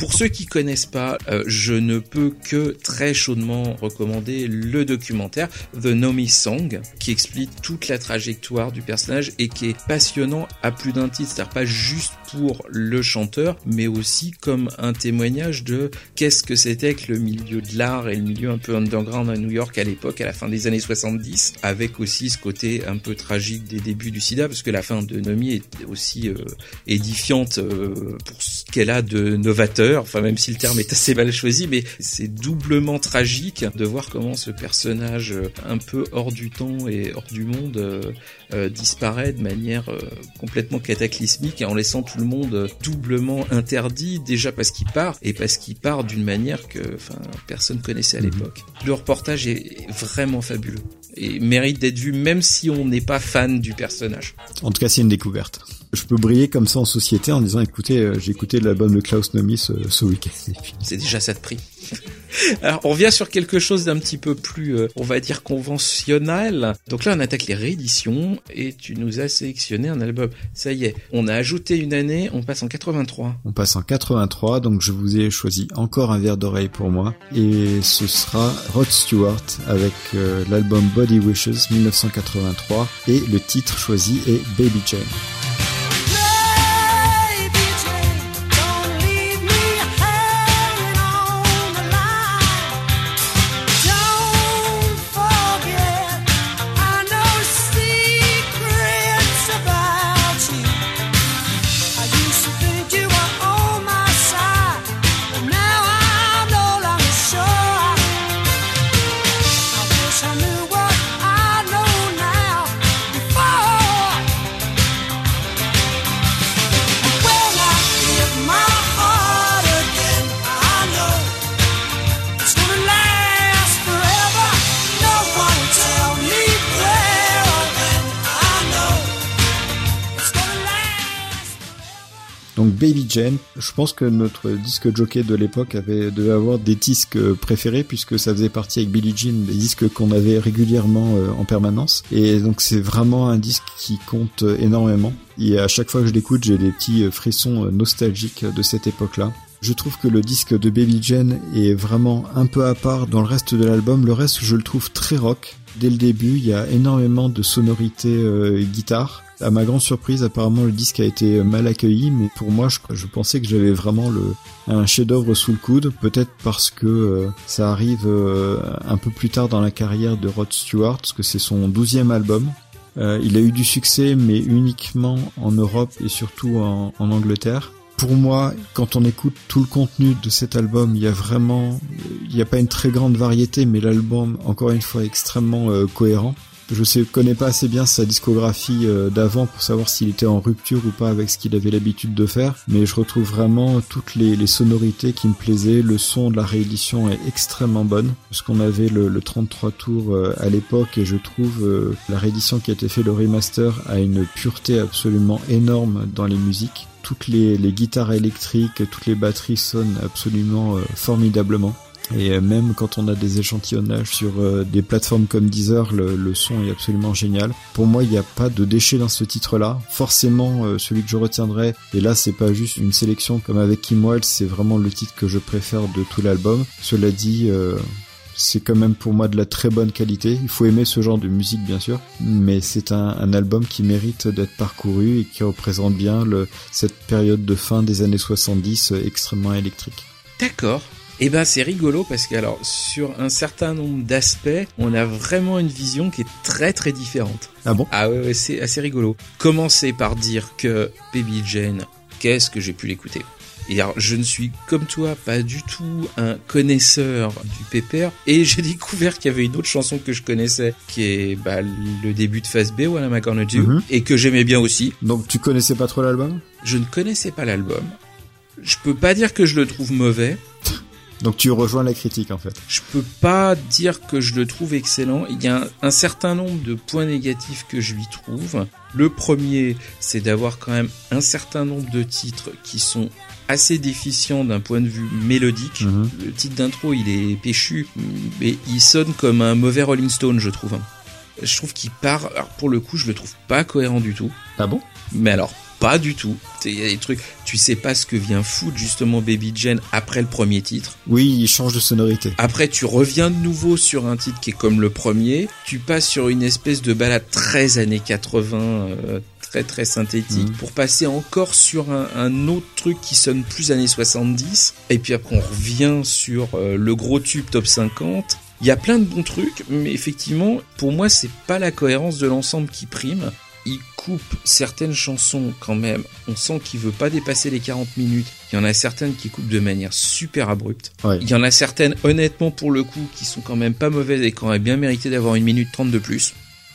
Pour ceux qui connaissent pas, euh, je ne peux que très chaudement recommander le documentaire The Nomi Song, qui explique toute la trajectoire du personnage et qui est passionnant à plus d'un titre. C'est-à-dire pas juste pour le chanteur, mais aussi comme un témoignage de qu'est-ce que c'était que le milieu de l'art et le milieu un peu underground à New York à l'époque, à la fin des années 70, avec aussi ce côté un peu tragique des débuts du sida, parce que la fin de Nomi est aussi euh, édifiante euh, pour qu'elle a de novateur, enfin même si le terme est assez mal choisi, mais c'est doublement tragique de voir comment ce personnage euh, un peu hors du temps et hors du monde euh, euh, disparaît de manière euh, complètement cataclysmique et en laissant tout le monde doublement interdit, déjà parce qu'il part et parce qu'il part d'une manière que enfin personne connaissait à l'époque. Le reportage est vraiment fabuleux et mérite d'être vu même si on n'est pas fan du personnage. En tout cas, c'est une découverte. Je peux briller comme ça en société en disant, écoutez, j'ai écouté l'album de Klaus Nomi ce, ce week-end. C'est déjà ça de prix. Alors, on revient sur quelque chose d'un petit peu plus, euh, on va dire, conventionnel. Donc là, on attaque les rééditions et tu nous as sélectionné un album. Ça y est, on a ajouté une année, on passe en 83. On passe en 83, donc je vous ai choisi encore un verre d'oreille pour moi. Et ce sera Rod Stewart avec euh, l'album Body Wishes 1983. Et le titre choisi est Baby Jane. Donc Baby Jane, je pense que notre disque jockey de l'époque avait devait avoir des disques euh, préférés puisque ça faisait partie avec Billie Jean des disques qu'on avait régulièrement euh, en permanence et donc c'est vraiment un disque qui compte euh, énormément et à chaque fois que je l'écoute j'ai des petits frissons nostalgiques de cette époque-là. Je trouve que le disque de Baby Jane est vraiment un peu à part dans le reste de l'album. Le reste, je le trouve très rock. Dès le début, il y a énormément de sonorités guitare. À ma grande surprise, apparemment le disque a été mal accueilli, mais pour moi, je, pensais que j'avais vraiment le, un chef-d'œuvre sous le coude. Peut-être parce que euh, ça arrive euh, un peu plus tard dans la carrière de Rod Stewart, parce que c'est son douzième album. Euh, il a eu du succès, mais uniquement en Europe et surtout en, Angleterre. Pour moi, quand on écoute tout le contenu de cet album, il y a vraiment, il n'y a pas une très grande variété, mais l'album, encore une fois, est extrêmement euh, cohérent. Je sais, connais pas assez bien sa discographie euh, d'avant pour savoir s'il était en rupture ou pas avec ce qu'il avait l'habitude de faire, mais je retrouve vraiment toutes les, sonorités qui me plaisaient. Le son de la réédition est extrêmement bonne, parce qu'on avait le, le 33 tours euh, à l'époque, et je trouve euh, la réédition qui a été faite, le remaster, a une pureté absolument énorme dans les musiques. Toutes les, guitares électriques, toutes les batteries sonnent absolument formidablement. Et euh, même quand on a des échantillonnages sur euh, des plateformes comme Deezer, le, son est absolument génial. Pour moi, il n'y a pas de déchet dans ce titre-là. Forcément, euh, celui que je retiendrai, et là, c'est pas juste une sélection comme avec Kim Wilde, c'est vraiment le titre que je préfère de tout l'album. Cela dit, c'est quand même pour moi de la très bonne qualité. Il faut aimer ce genre de musique, bien sûr, mais c'est un, album qui mérite d'être parcouru et qui représente bien cette période de fin des années 70 euh, extrêmement électrique. D'accord. Eh ben c'est rigolo parce que alors sur un certain nombre d'aspects, on a vraiment une vision qui est très très différente. Ah bon? Ah ouais, ouais, c'est assez rigolo. Commencer par dire que Baby Jane, qu'est-ce que j'ai pu l'écouter? Et alors, je ne suis comme toi pas du tout un connaisseur du pépère et j'ai découvert qu'il y avait une autre chanson que je connaissais qui est bah, le début de Phase B, What Am I Gonna Do, Mhm. et que j'aimais bien aussi. Donc tu connaissais pas trop l'album? Je ne connaissais pas l'album. Je peux pas dire que je le trouve mauvais. Donc tu rejoins la critique en fait. Je peux pas dire que je le trouve excellent. Il y a un, un certain nombre de points négatifs que je lui trouve. Le premier, c'est d'avoir quand même un certain nombre de titres qui sont assez déficients d'un point de vue mélodique. Mhm. Le titre d'intro, il est péchu, mais il sonne comme un mauvais Rolling Stone, je trouve. Je trouve qu'il part, alors pour le coup, je le trouve pas cohérent du tout. Ah bon? Mais alors, pas du tout. Il y a des trucs, tu sais pas ce que vient foutre justement Baby Jane après le premier titre. Oui, il change de sonorité. Après, tu reviens de nouveau sur un titre qui est comme le premier. Tu passes sur une espèce de balade très années 80, euh, très très synthétique, Mhm. pour passer encore sur un, un autre truc qui sonne plus années 70. Et puis après, on revient sur euh, le gros tube top 50. Il y a plein de bons trucs, mais effectivement, pour moi, c'est pas la cohérence de l'ensemble qui prime. Il coupe certaines chansons quand même. On sent qu'il veut pas dépasser les 40 minutes. Il y en a certaines qui coupent de manière super abrupte. Ouais. Il y en a certaines, honnêtement, pour le coup, qui sont quand même pas mauvaises et qui auraient bien mérité d'avoir une minute trente de plus.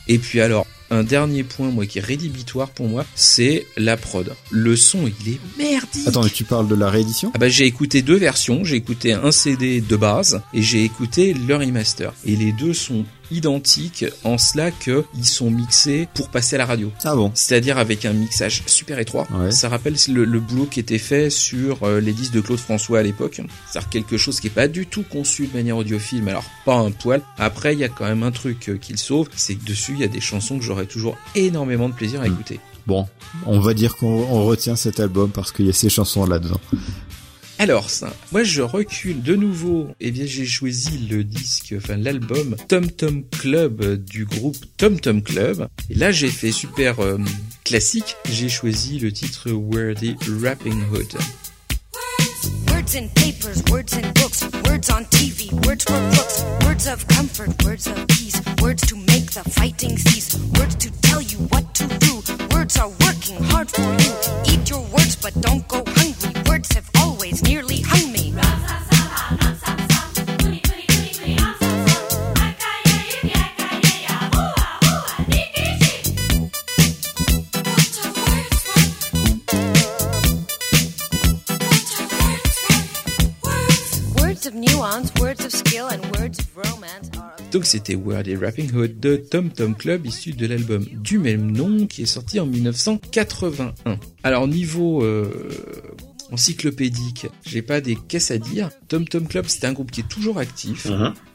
Et puis alors, un dernier point, moi, qui est rédhibitoire pour moi, c'est la prod. Le son, il est merdique. Attends, mais tu parles de la réédition? Ah bah j'ai écouté deux versions, j'ai écouté un CD de base et j'ai écouté le remaster. Et les deux sont identiques en cela que ils sont mixés pour passer à la radio. Ah bon C'est-à-dire avec un mixage super étroit. Ouais. Ça rappelle le, le boulot qui était fait sur euh, les disques de Claude François à l'époque. C'est-à-dire quelque chose qui est pas du tout conçu de manière audiophile, mais alors pas un poil. Après, il y a quand même un truc euh, qui le sauve, c'est que dessus, il y a des chansons que j'aurais toujours énormément de plaisir à Mm. écouter. Bon, on va dire qu'on on retient cet album parce qu'il y a ces chansons là-dedans. Alors ça, moi je recule de nouveau. Eh bien j'ai choisi le disque, enfin l'album Tom Tom Club du groupe Tom Tom Club. Et là j'ai fait super euh, classique. J'ai choisi le titre Worthy Rapping Hood. Words in papers, words in books, words on TV, words for crooks, words of comfort, words of peace, words to make the fighting cease, words to tell you what to do. Words are working hard for you. Eat your words, but don't go hungry. Words have nearly. Donc c'était Worthy Rapping Hood de Tom Tom Club issu de l'album du même nom qui est sorti en 1981. Alors niveau euh, encyclopédique, j'ai pas des caisses à dire. Tom Tom Club c'est un groupe qui est toujours actif.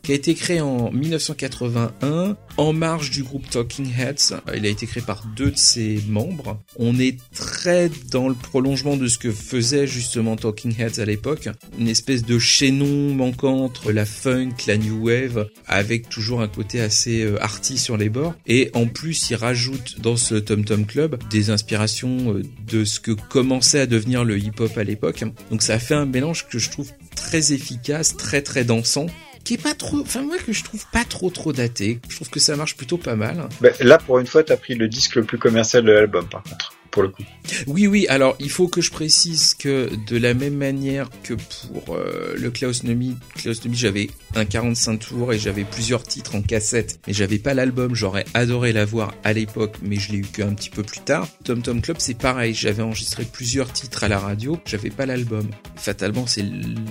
Qui a été créé en 1981 en marge du groupe Talking Heads. Il a été créé par deux de ses membres. On est très dans le prolongement de ce que faisait justement Talking Heads à l'époque. Une espèce de chaînon manquant entre la funk, la new wave, avec toujours un côté assez euh, arty sur les bords. Et en plus, il rajoute dans ce Tom Tom Club des inspirations euh, de ce que commençait à devenir le hip-hop à l'époque. Donc ça fait un mélange que je trouve très efficace, très très dansant qui est pas trop, enfin moi que je trouve pas trop trop daté. Je trouve que ça marche plutôt pas mal. Ben, là, pour une fois, t'as pris le disque le plus commercial de l'album, par contre, pour le coup. Oui, oui. Alors, il faut que je précise que de la même manière que pour euh, le Klaus Nomi, Klaus Nomi, j'avais un 45 tours et j'avais plusieurs titres en cassette, mais j'avais pas l'album. J'aurais adoré l'avoir à l'époque, mais je l'ai eu qu'un petit peu plus tard. Tom Tom Club, c'est pareil. J'avais enregistré plusieurs titres à la radio, j'avais pas l'album. Fatalement, c'est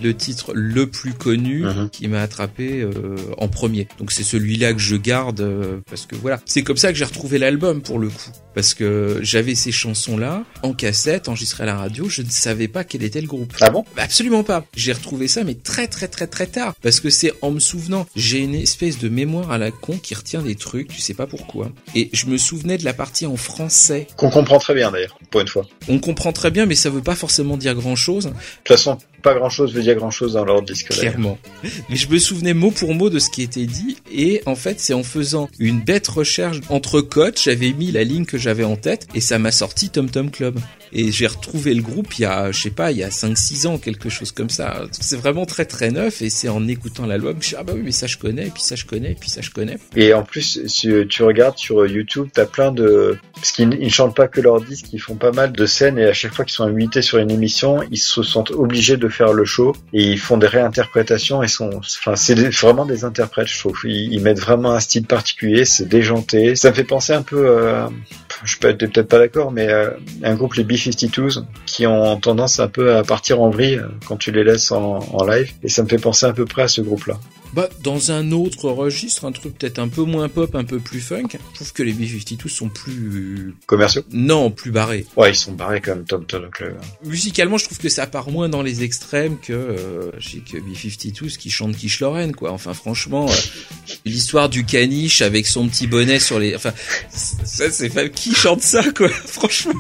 le titre le plus connu Mhm. qui m'a attrapé euh, en premier. Donc c'est celui-là que je garde euh, parce que voilà, c'est comme ça que j'ai retrouvé l'album pour le coup. Parce que j'avais ces chansons-là en cassette, enregistrées à la radio, je ne savais pas quel était le groupe. Ah bon? Bah, Absolument pas. J'ai retrouvé ça, mais très très très très tard. Parce que c'est en me souvenant. J'ai une espèce de mémoire à la con qui retient des trucs, tu sais pas pourquoi. Et je me souvenais de la partie en français. Qu'on comprend très bien, d'ailleurs, pour une fois. De On comprend très bien, mais ça veut pas forcément dire grand chose. toute façon, pas grand chose veut dire grand chose dans leur disque, d'ailleurs. Clairement. Mais je me souvenais mot pour mot de ce qui était dit et en fait c'est en faisant une bête recherche entre codes, j'avais mis la ligne que j'avais en tête et ça m'a sorti Tom Tom Club. Et j'ai retrouvé le groupe il y a, je sais pas, il y a 5-6 ans, quelque chose comme ça. C'est vraiment très très neuf et c'est en écoutant l'album que je suis ah bah oui mais ça je connais, et puis ça je connais, et puis ça je connais. Et en plus, si tu regardes sur YouTube, t'as plein de... Parce qu'ils ils chantent pas que leur disque, ils font pas mal de scènes et à chaque fois qu'ils sont invités sur une émission, ils se sentent obligés de faire le show et ils font des réinterprétations et sont... Enfin, c'est vraiment des interprètes, je trouve. Ils, mettent vraiment un style particulier, c'est déjanté. Ça me fait penser un peu... euh, Je peux être peut-être pas d'accord, mais euh, un groupe, les B-52s, qui ont tendance un peu à partir en vrille euh, quand tu les laisses en, en live. Et ça me fait penser à peu près à ce groupe-là. Bah dans un autre registre, un truc peut-être un peu moins pop, un peu plus funk, je trouve que les B-52 sont plus... Commerciaux Non, plus barrés. Ouais, ils sont barrés comme Tom Tom Club. musicalement, je trouve que ça part moins dans les extrêmes que euh, chez que B52 qui chante Quiche Lorraine, quoi. Enfin, franchement, euh, l'histoire du caniche avec son petit bonnet sur les, enfin, ça c'est pas qui chante ça, quoi. Franchement.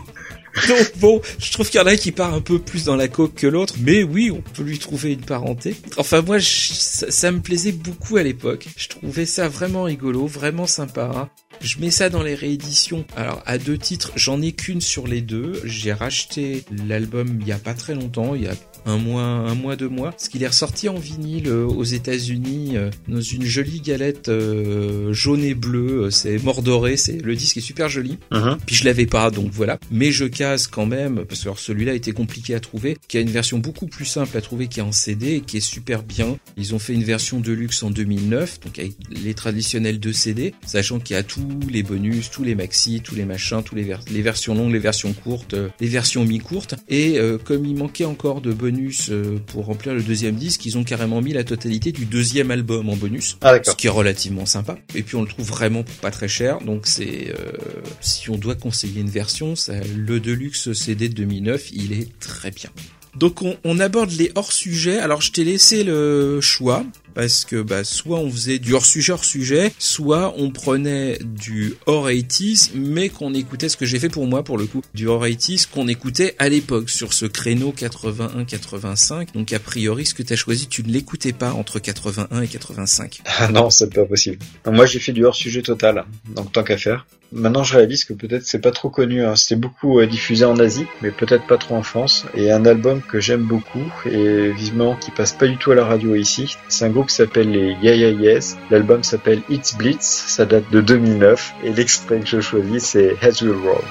Donc bon, je trouve qu'il y en a qui part un peu plus dans la coque que l'autre, mais oui, on peut lui trouver une parenté. Enfin moi, ça me plaisait beaucoup à l'époque. Je trouvais ça vraiment rigolo, vraiment sympa. Je mets ça dans les rééditions. Alors à deux titres, j'en ai qu'une sur les deux. J'ai racheté l'album il y a pas très longtemps, il y a un mois, un mois, deux mois, parce qu'il est ressorti en vinyle euh, aux États-Unis euh, dans une jolie galette euh, jaune et bleue. C'est mordoré, c'est le disque est super joli. Mhm. Puis je l'avais pas, donc voilà. Mais je case quand même, parce que celui-là était compliqué à trouver, qui a une version beaucoup plus simple à trouver qui est en CD et qui est super bien. Ils ont fait une version de luxe en 2009, donc avec les traditionnels deux CD, sachant qu'il y a tous les bonus, tous les maxi, tous les machins, tous les, vers- les versions longues, les versions courtes, les versions mi-courtes. Et euh, comme il manquait encore de bonus euh, pour remplir le deuxième disque, ils ont carrément mis la totalité du deuxième album en bonus Ah ce qui est relativement sympa. Et puis on le trouve vraiment pas très cher, donc c'est euh, si on doit conseiller une version, ça, le Deluxe CD de 2009, il est très bien. Donc on, on aborde les hors-sujets. Alors je t'ai laissé le choix parce que bah, soit on faisait du hors-sujet hors-sujet, soit on prenait du hors 80s, mais qu'on écoutait ce que j'ai fait pour moi pour le coup, du hors 80s qu'on écoutait à l'époque sur ce créneau 81-85. Donc a priori ce que tu as choisi, tu ne l'écoutais pas entre 81 et 85. Ah non, c'est pas possible. Moi, j'ai fait du hors-sujet total, donc tant qu'à faire. Maintenant, je réalise que peut-être c'est pas trop connu. Hein. Beaucoup euh, diffusé en Asie, mais peut-être pas trop en France. Et un album que j'aime beaucoup et visiblement qui passe pas du tout à la radio ici. C'est un groupe qui s'appelle les Yeah Yeah Yes. L'album s'appelle It's Blitz. Ça date de 2009 et l'extrait que je choisis c'est Heads Will Roll.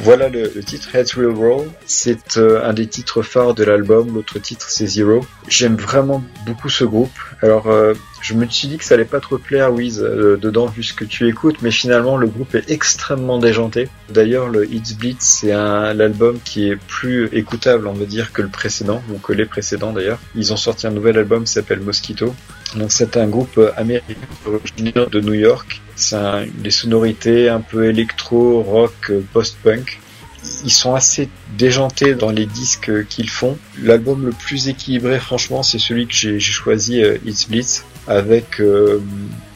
Voilà le, titre Heads Will Roll. C'est euh, un des titres phares de l'album. L'autre titre c'est Zero. J'aime vraiment beaucoup ce groupe. Alors euh, je me suis dit que ça allait pas trop plaire, Wiz, euh, dedans vu ce que tu écoutes, mais finalement le groupe est extrêmement déjanté. D'ailleurs, le Hits Blitz c'est l'album qui est plus écoutable, on va dire, que le précédent, ou que les précédents d'ailleurs. Ils ont sorti un nouvel album qui s'appelle Mosquito. Donc c'est un groupe américain originaire de New York. C'est un- des sonorités un peu électro, rock, post-punk. Ils sont assez déjantés dans les disques qu'ils font. L'album le plus équilibré, franchement, c'est celui que j'ai j'ai choisi, euh, It's Blitz, avec euh,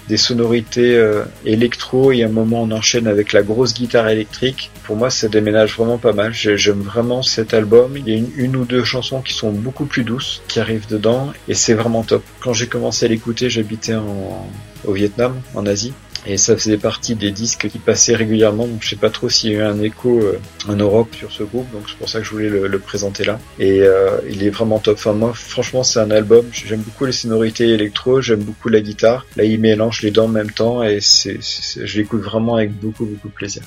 des sonorités euh, électro et à un moment on enchaîne avec la grosse guitare électrique. Pour moi, ça déménage vraiment pas mal. J'ai- J'aime vraiment cet album. Il y a une ou deux chansons qui sont beaucoup plus douces qui arrivent dedans et c'est vraiment top. Quand j'ai commencé à l'écouter, j'habitais en, au Vietnam, en Asie. Et ça faisait partie des disques qui passaient régulièrement, donc je sais pas trop s'il y a eu un écho euh, en Europe sur ce groupe, donc c'est pour ça que je voulais le, le présenter là. Et euh, il est vraiment top. Enfin moi, franchement, c'est un album. J'aime beaucoup les sonorités électro, j'aime beaucoup la guitare. Là, il mélange les deux en même temps et c'est, c'est- je l'écoute vraiment avec beaucoup beaucoup de plaisir.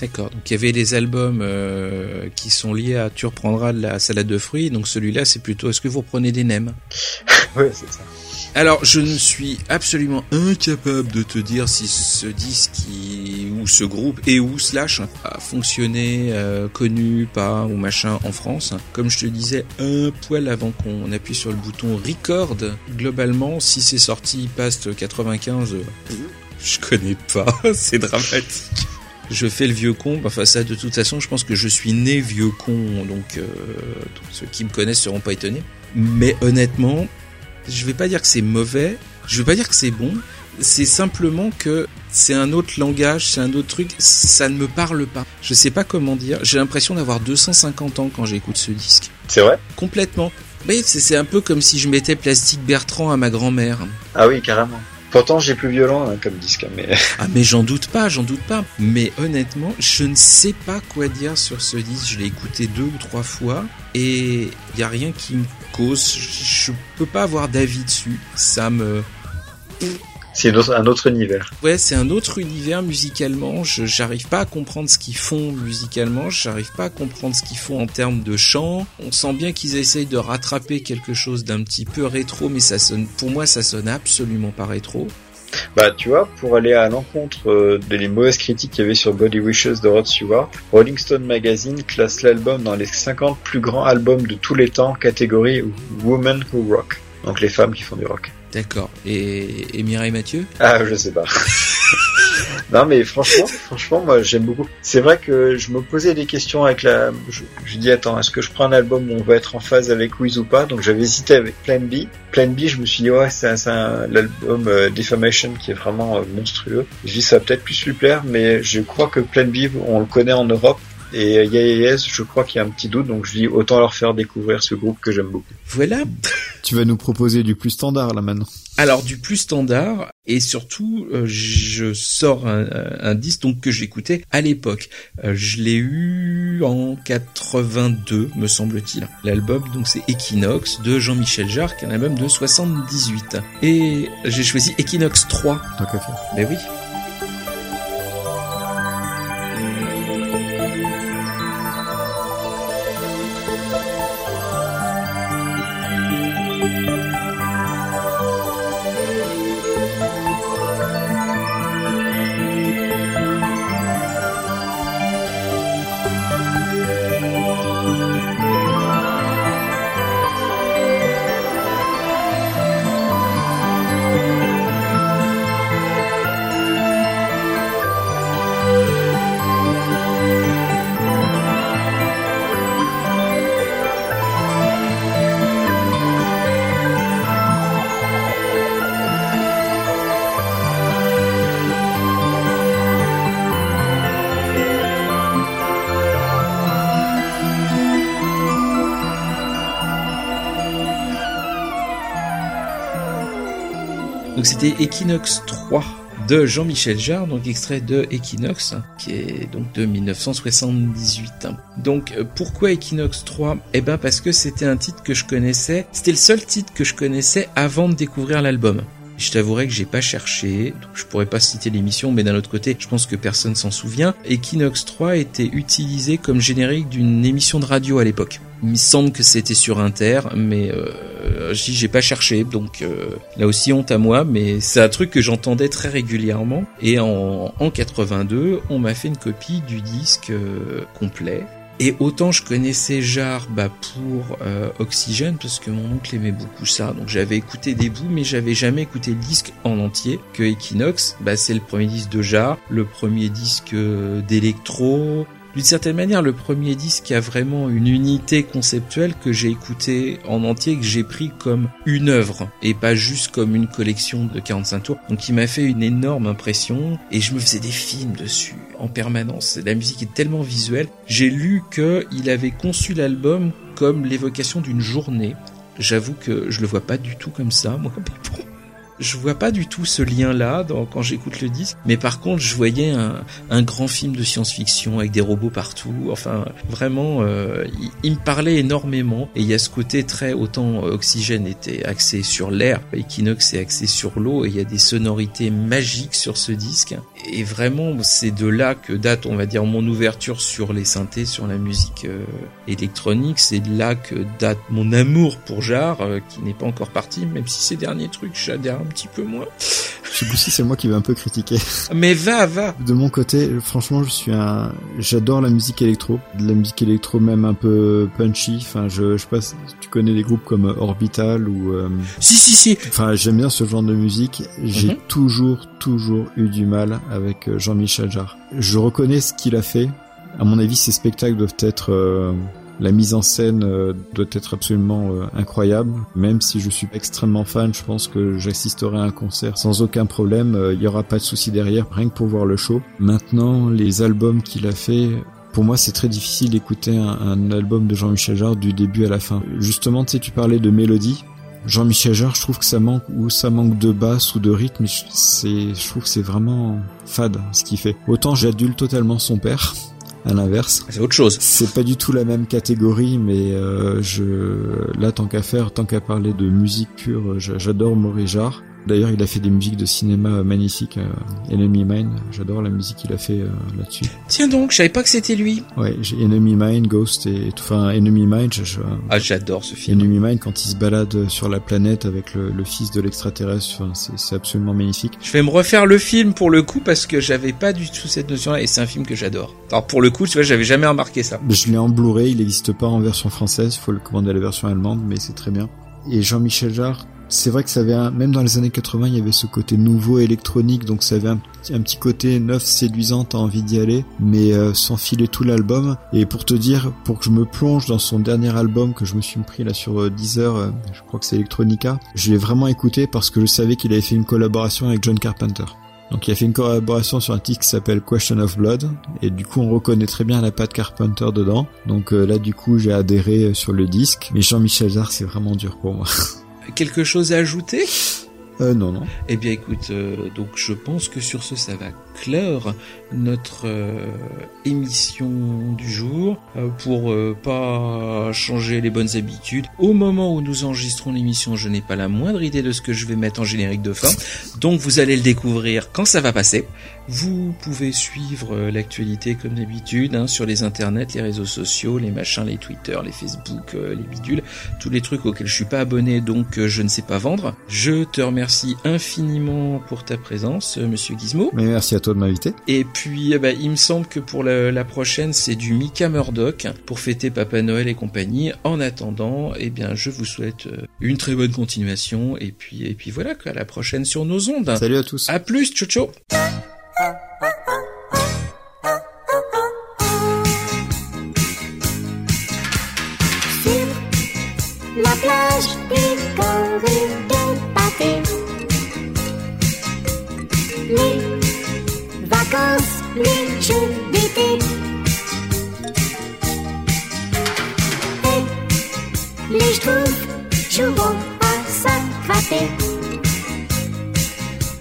D'accord. Donc il y avait des albums euh, qui sont liés à tu reprendras la salade de fruits. Donc celui-là, c'est plutôt est-ce que vous reprenez des nems? Ouais, c'est ça. Alors, je ne suis absolument incapable de te dire si ce disque ou ce groupe et ou slash a fonctionné, euh, connu, pas ou machin en France. Comme je te disais, un poil avant qu'on appuie sur le bouton record, globalement, si c'est sorti past 95, euh, je connais pas, c'est dramatique. Je fais le vieux con, enfin ça de toute façon je pense que je suis né vieux con, donc euh, ceux qui me connaissent seront pas étonnés. Mais honnêtement, je vais pas dire que c'est mauvais, je vais pas dire que c'est bon, c'est simplement que c'est un autre langage, c'est un autre truc, ça ne me parle pas. Je sais pas comment dire, j'ai l'impression d'avoir 250 ans quand j'écoute ce disque. C'est vrai? Complètement. Mais c'est c'est un peu comme si je mettais Plastique Bertrand à ma grand-mère. Ah oui, carrément. Pourtant, j'ai plus violent hein, comme disque, mais Ah mais j'en doute pas, j'en doute pas. Mais honnêtement, je ne sais pas quoi dire sur ce disque. Je l'ai écouté deux ou trois fois et il y a rien qui me cause. Je, je peux pas avoir d'avis dessus. Ça me, c'est un autre univers. ouais, c'est un autre univers musicalement. Je j'arrive pas à comprendre ce qu'ils font musicalement. J'arrive pas à comprendre ce qu'ils font en termes de chant. On sent bien qu'ils essayent de rattraper quelque chose d'un petit peu rétro, mais ça sonne, pour moi, ça sonne absolument pas rétro. Bah, tu vois, pour aller à l'encontre euh, des mauvaises critiques qu'il y avait sur Body Wishes de Rod Stewart, Rolling Stone Magazine classe l'album dans les 50 plus grands albums de tous les temps, catégorie Women Who Rock. Donc les femmes qui font du rock. D'accord. Et, Mireille Mathieu? Ah, je sais pas. non, mais franchement, franchement, moi, j'aime beaucoup. C'est vrai que je me posais des questions avec la, je, dis, attends, est-ce que je prends un album où on va être en phase avec Wiz ou pas? Donc, j'avais hésité avec Plan B. Plan B, je me suis dit, ouais, c'est l'album euh, Defamation qui est vraiment euh, monstrueux. Je dis, ça va peut-être plus lui plaire, mais je crois que Plan B, on le connaît en Europe. Et euh, Yes, je crois qu'il y a un petit doute, donc je dis, autant leur faire découvrir ce groupe que j'aime beaucoup. Voilà. Tu vas nous proposer du plus standard là maintenant. Alors du plus standard et surtout euh, je sors un, un disque donc que j'écoutais à l'époque. Euh, je l'ai eu en 82 me semble-t-il. L'album donc c'est Equinox de Jean-Michel Jarre, qui est un album de 78. Et j'ai choisi Equinox 3. Tant qu'à faire. Ben oui. Equinox 3 de Jean-Michel Jarre, donc extrait de Equinox, qui est donc de 1978. Donc euh, pourquoi Equinox 3 Eh ben parce que c'était un titre que je connaissais, c'était le seul titre que je connaissais avant de découvrir l'album. Je t'avouerai que j'ai pas cherché, donc je pourrais pas citer l'émission, mais d'un autre côté, je pense que personne s'en souvient. Equinox 3 était utilisé comme générique d'une émission de radio à l'époque. Il me semble que c'était sur Inter, mais euh, j'y- j'ai pas cherché, donc euh, là aussi honte à moi, mais c'est un truc que j'entendais très régulièrement. Et en, en 82, on m'a fait une copie du disque euh, complet. Et autant je connaissais Jar bah, pour euh, Oxygène parce que mon oncle aimait beaucoup ça, donc j'avais écouté des bouts, mais j'avais jamais écouté le disque en entier. Que Equinox, bah, c'est le premier disque de Jar, le premier disque euh, d'électro. D'une certaine manière, le premier disque a vraiment une unité conceptuelle que j'ai écouté en entier, que j'ai pris comme une œuvre et pas juste comme une collection de 45 tours. Donc il m'a fait une énorme impression et je me faisais des films dessus en permanence. La musique est tellement visuelle. J'ai lu que il avait conçu l'album comme l'évocation d'une journée. J'avoue que je le vois pas du tout comme ça, moi. Je vois pas du tout ce lien-là quand j'écoute le disque. Mais par contre, je voyais un, grand film de science-fiction avec des robots partout. Enfin, vraiment, euh, il, il me parlait énormément. Et il y a ce côté très autant Oxygène était axé sur l'air, Equinox est axé sur l'eau. Et il y a des sonorités magiques sur ce disque. Et vraiment, c'est de là que date, on va dire, mon ouverture sur les synthés, sur la musique euh, électronique. C'est de là que date mon amour pour Jar, euh, qui n'est pas encore parti, même si ces derniers trucs, j'adhère un petit peu moins. Je sais plus si c'est moi qui vais un peu critiquer. Mais va, va De mon côté, franchement, je suis un, j'adore la musique électro, de la musique électro même un peu punchy. Enfin, je, je sais pas, si tu connais des groupes comme Orbital ou, euh, Si, si, si enfin, j'aime bien ce genre de musique. J'ai Mhm. toujours, toujours eu du mal avec euh, Jean-Michel Jarre. Je reconnais ce qu'il a fait. À mon avis, ces spectacles doivent être euh, la mise en scène euh, doit être absolument incroyable. Même si je suis extrêmement fan, je pense que j'assisterai à un concert sans aucun problème. Il y aura pas de souci derrière, rien que pour voir le show. Maintenant, les albums qu'il a fait, pour moi, c'est très difficile d'écouter un, un album de Jean-Michel Jarre du début à la fin. Justement, tu sais, tu parlais de mélodie. Jean-Michel Jarre, je trouve que ça manque ou ça manque de basse ou de rythme. C'est, je trouve que c'est vraiment fade ce qu'il fait. Autant j'adule totalement son père, à l'inverse. C'est autre chose. C'est pas du tout la même catégorie, mais euh, je là tant qu'à faire, tant qu'à parler de musique pure, j'a- j'adore Maurice Jarre. D'ailleurs, il a fait des musiques de cinéma magnifiques. Euh, Enemy Mine, j'adore la musique qu'il a fait euh, là-dessus. Tiens donc, je savais pas que c'était lui. Ouais, j'ai Enemy Mine, Ghost et tout. Enfin, Enemy Mine, je, je- Ah, j'adore ce film. Enemy Mine quand il se balade sur la planète avec le, le fils de l'extraterrestre, enfin, c'est absolument magnifique. Je vais me refaire le film pour le coup parce que j'avais pas du tout cette notion-là et c'est un film que j'adore. Alors pour le coup, tu vois, j'avais jamais remarqué ça. Je l'ai en Blu-ray, il n'existe pas en version française, il faut le commander à la version allemande, mais c'est très bien. Et Jean-Michel Jarre, c'est vrai que ça avait un, même dans les années 80, il y avait ce côté nouveau électronique, donc ça avait un, petit- côté neuf, séduisant, t'as envie d'y aller, mais euh, sans filer tout l'album. Et pour te dire, pour que je me plonge dans son dernier album que je me suis pris là sur euh, Deezer, euh, je crois que c'est Electronica, je l'ai vraiment écouté parce que je savais qu'il avait fait une collaboration avec John Carpenter. Donc il a fait une collaboration sur un titre qui s'appelle Question of Blood et du coup on reconnaît très bien la patte Carpenter dedans. Donc euh, là du coup j'ai adhéré euh, sur le disque. Mais Jean-Michel Jarre c'est vraiment dur pour moi. Quelque chose à ajouter? Euh non non. Eh bien écoute, euh, donc je pense que sur ce ça va clore notre euh, émission du jour Euh, pour euh, pas changer les bonnes habitudes. Au moment où nous enregistrons l'émission, je n'ai pas la moindre idée de ce que je vais mettre en générique de fin. Donc vous allez le découvrir quand ça va passer. Vous pouvez suivre euh, l'actualité comme d'habitude hein, sur les internets, les réseaux sociaux, les machins, les Twitter, les Facebook, euh, les bidules, tous les trucs auxquels je suis pas abonné donc euh, je ne sais pas vendre. Je te remercie infiniment pour ta présence, euh, Monsieur Gizmo. Mais merci à toi de m'inviter. Et puis, ben, il me semble que pour la, la prochaine, c'est du Mika Murdoch pour fêter Papa Noël et compagnie. En attendant, eh bien, je vous souhaite une très bonne continuation. Et puis, et puis voilà, à la prochaine sur nos ondes. Salut à tous. À plus, ciao ciao. La plage décorée de pâté. Les vacances, les jeux d'été. Et les schtroumpfs joueront à s'attraper.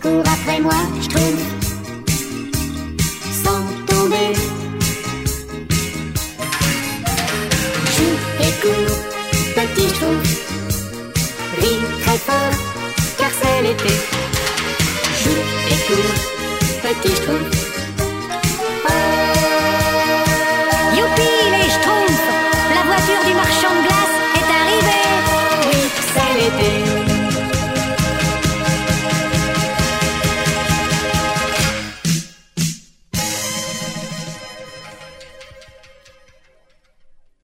Cours après moi, sans Joue et cours, petit schtroumpf. Ris très fort, car c'est l'été. Joue et cours, petit schtroumpf.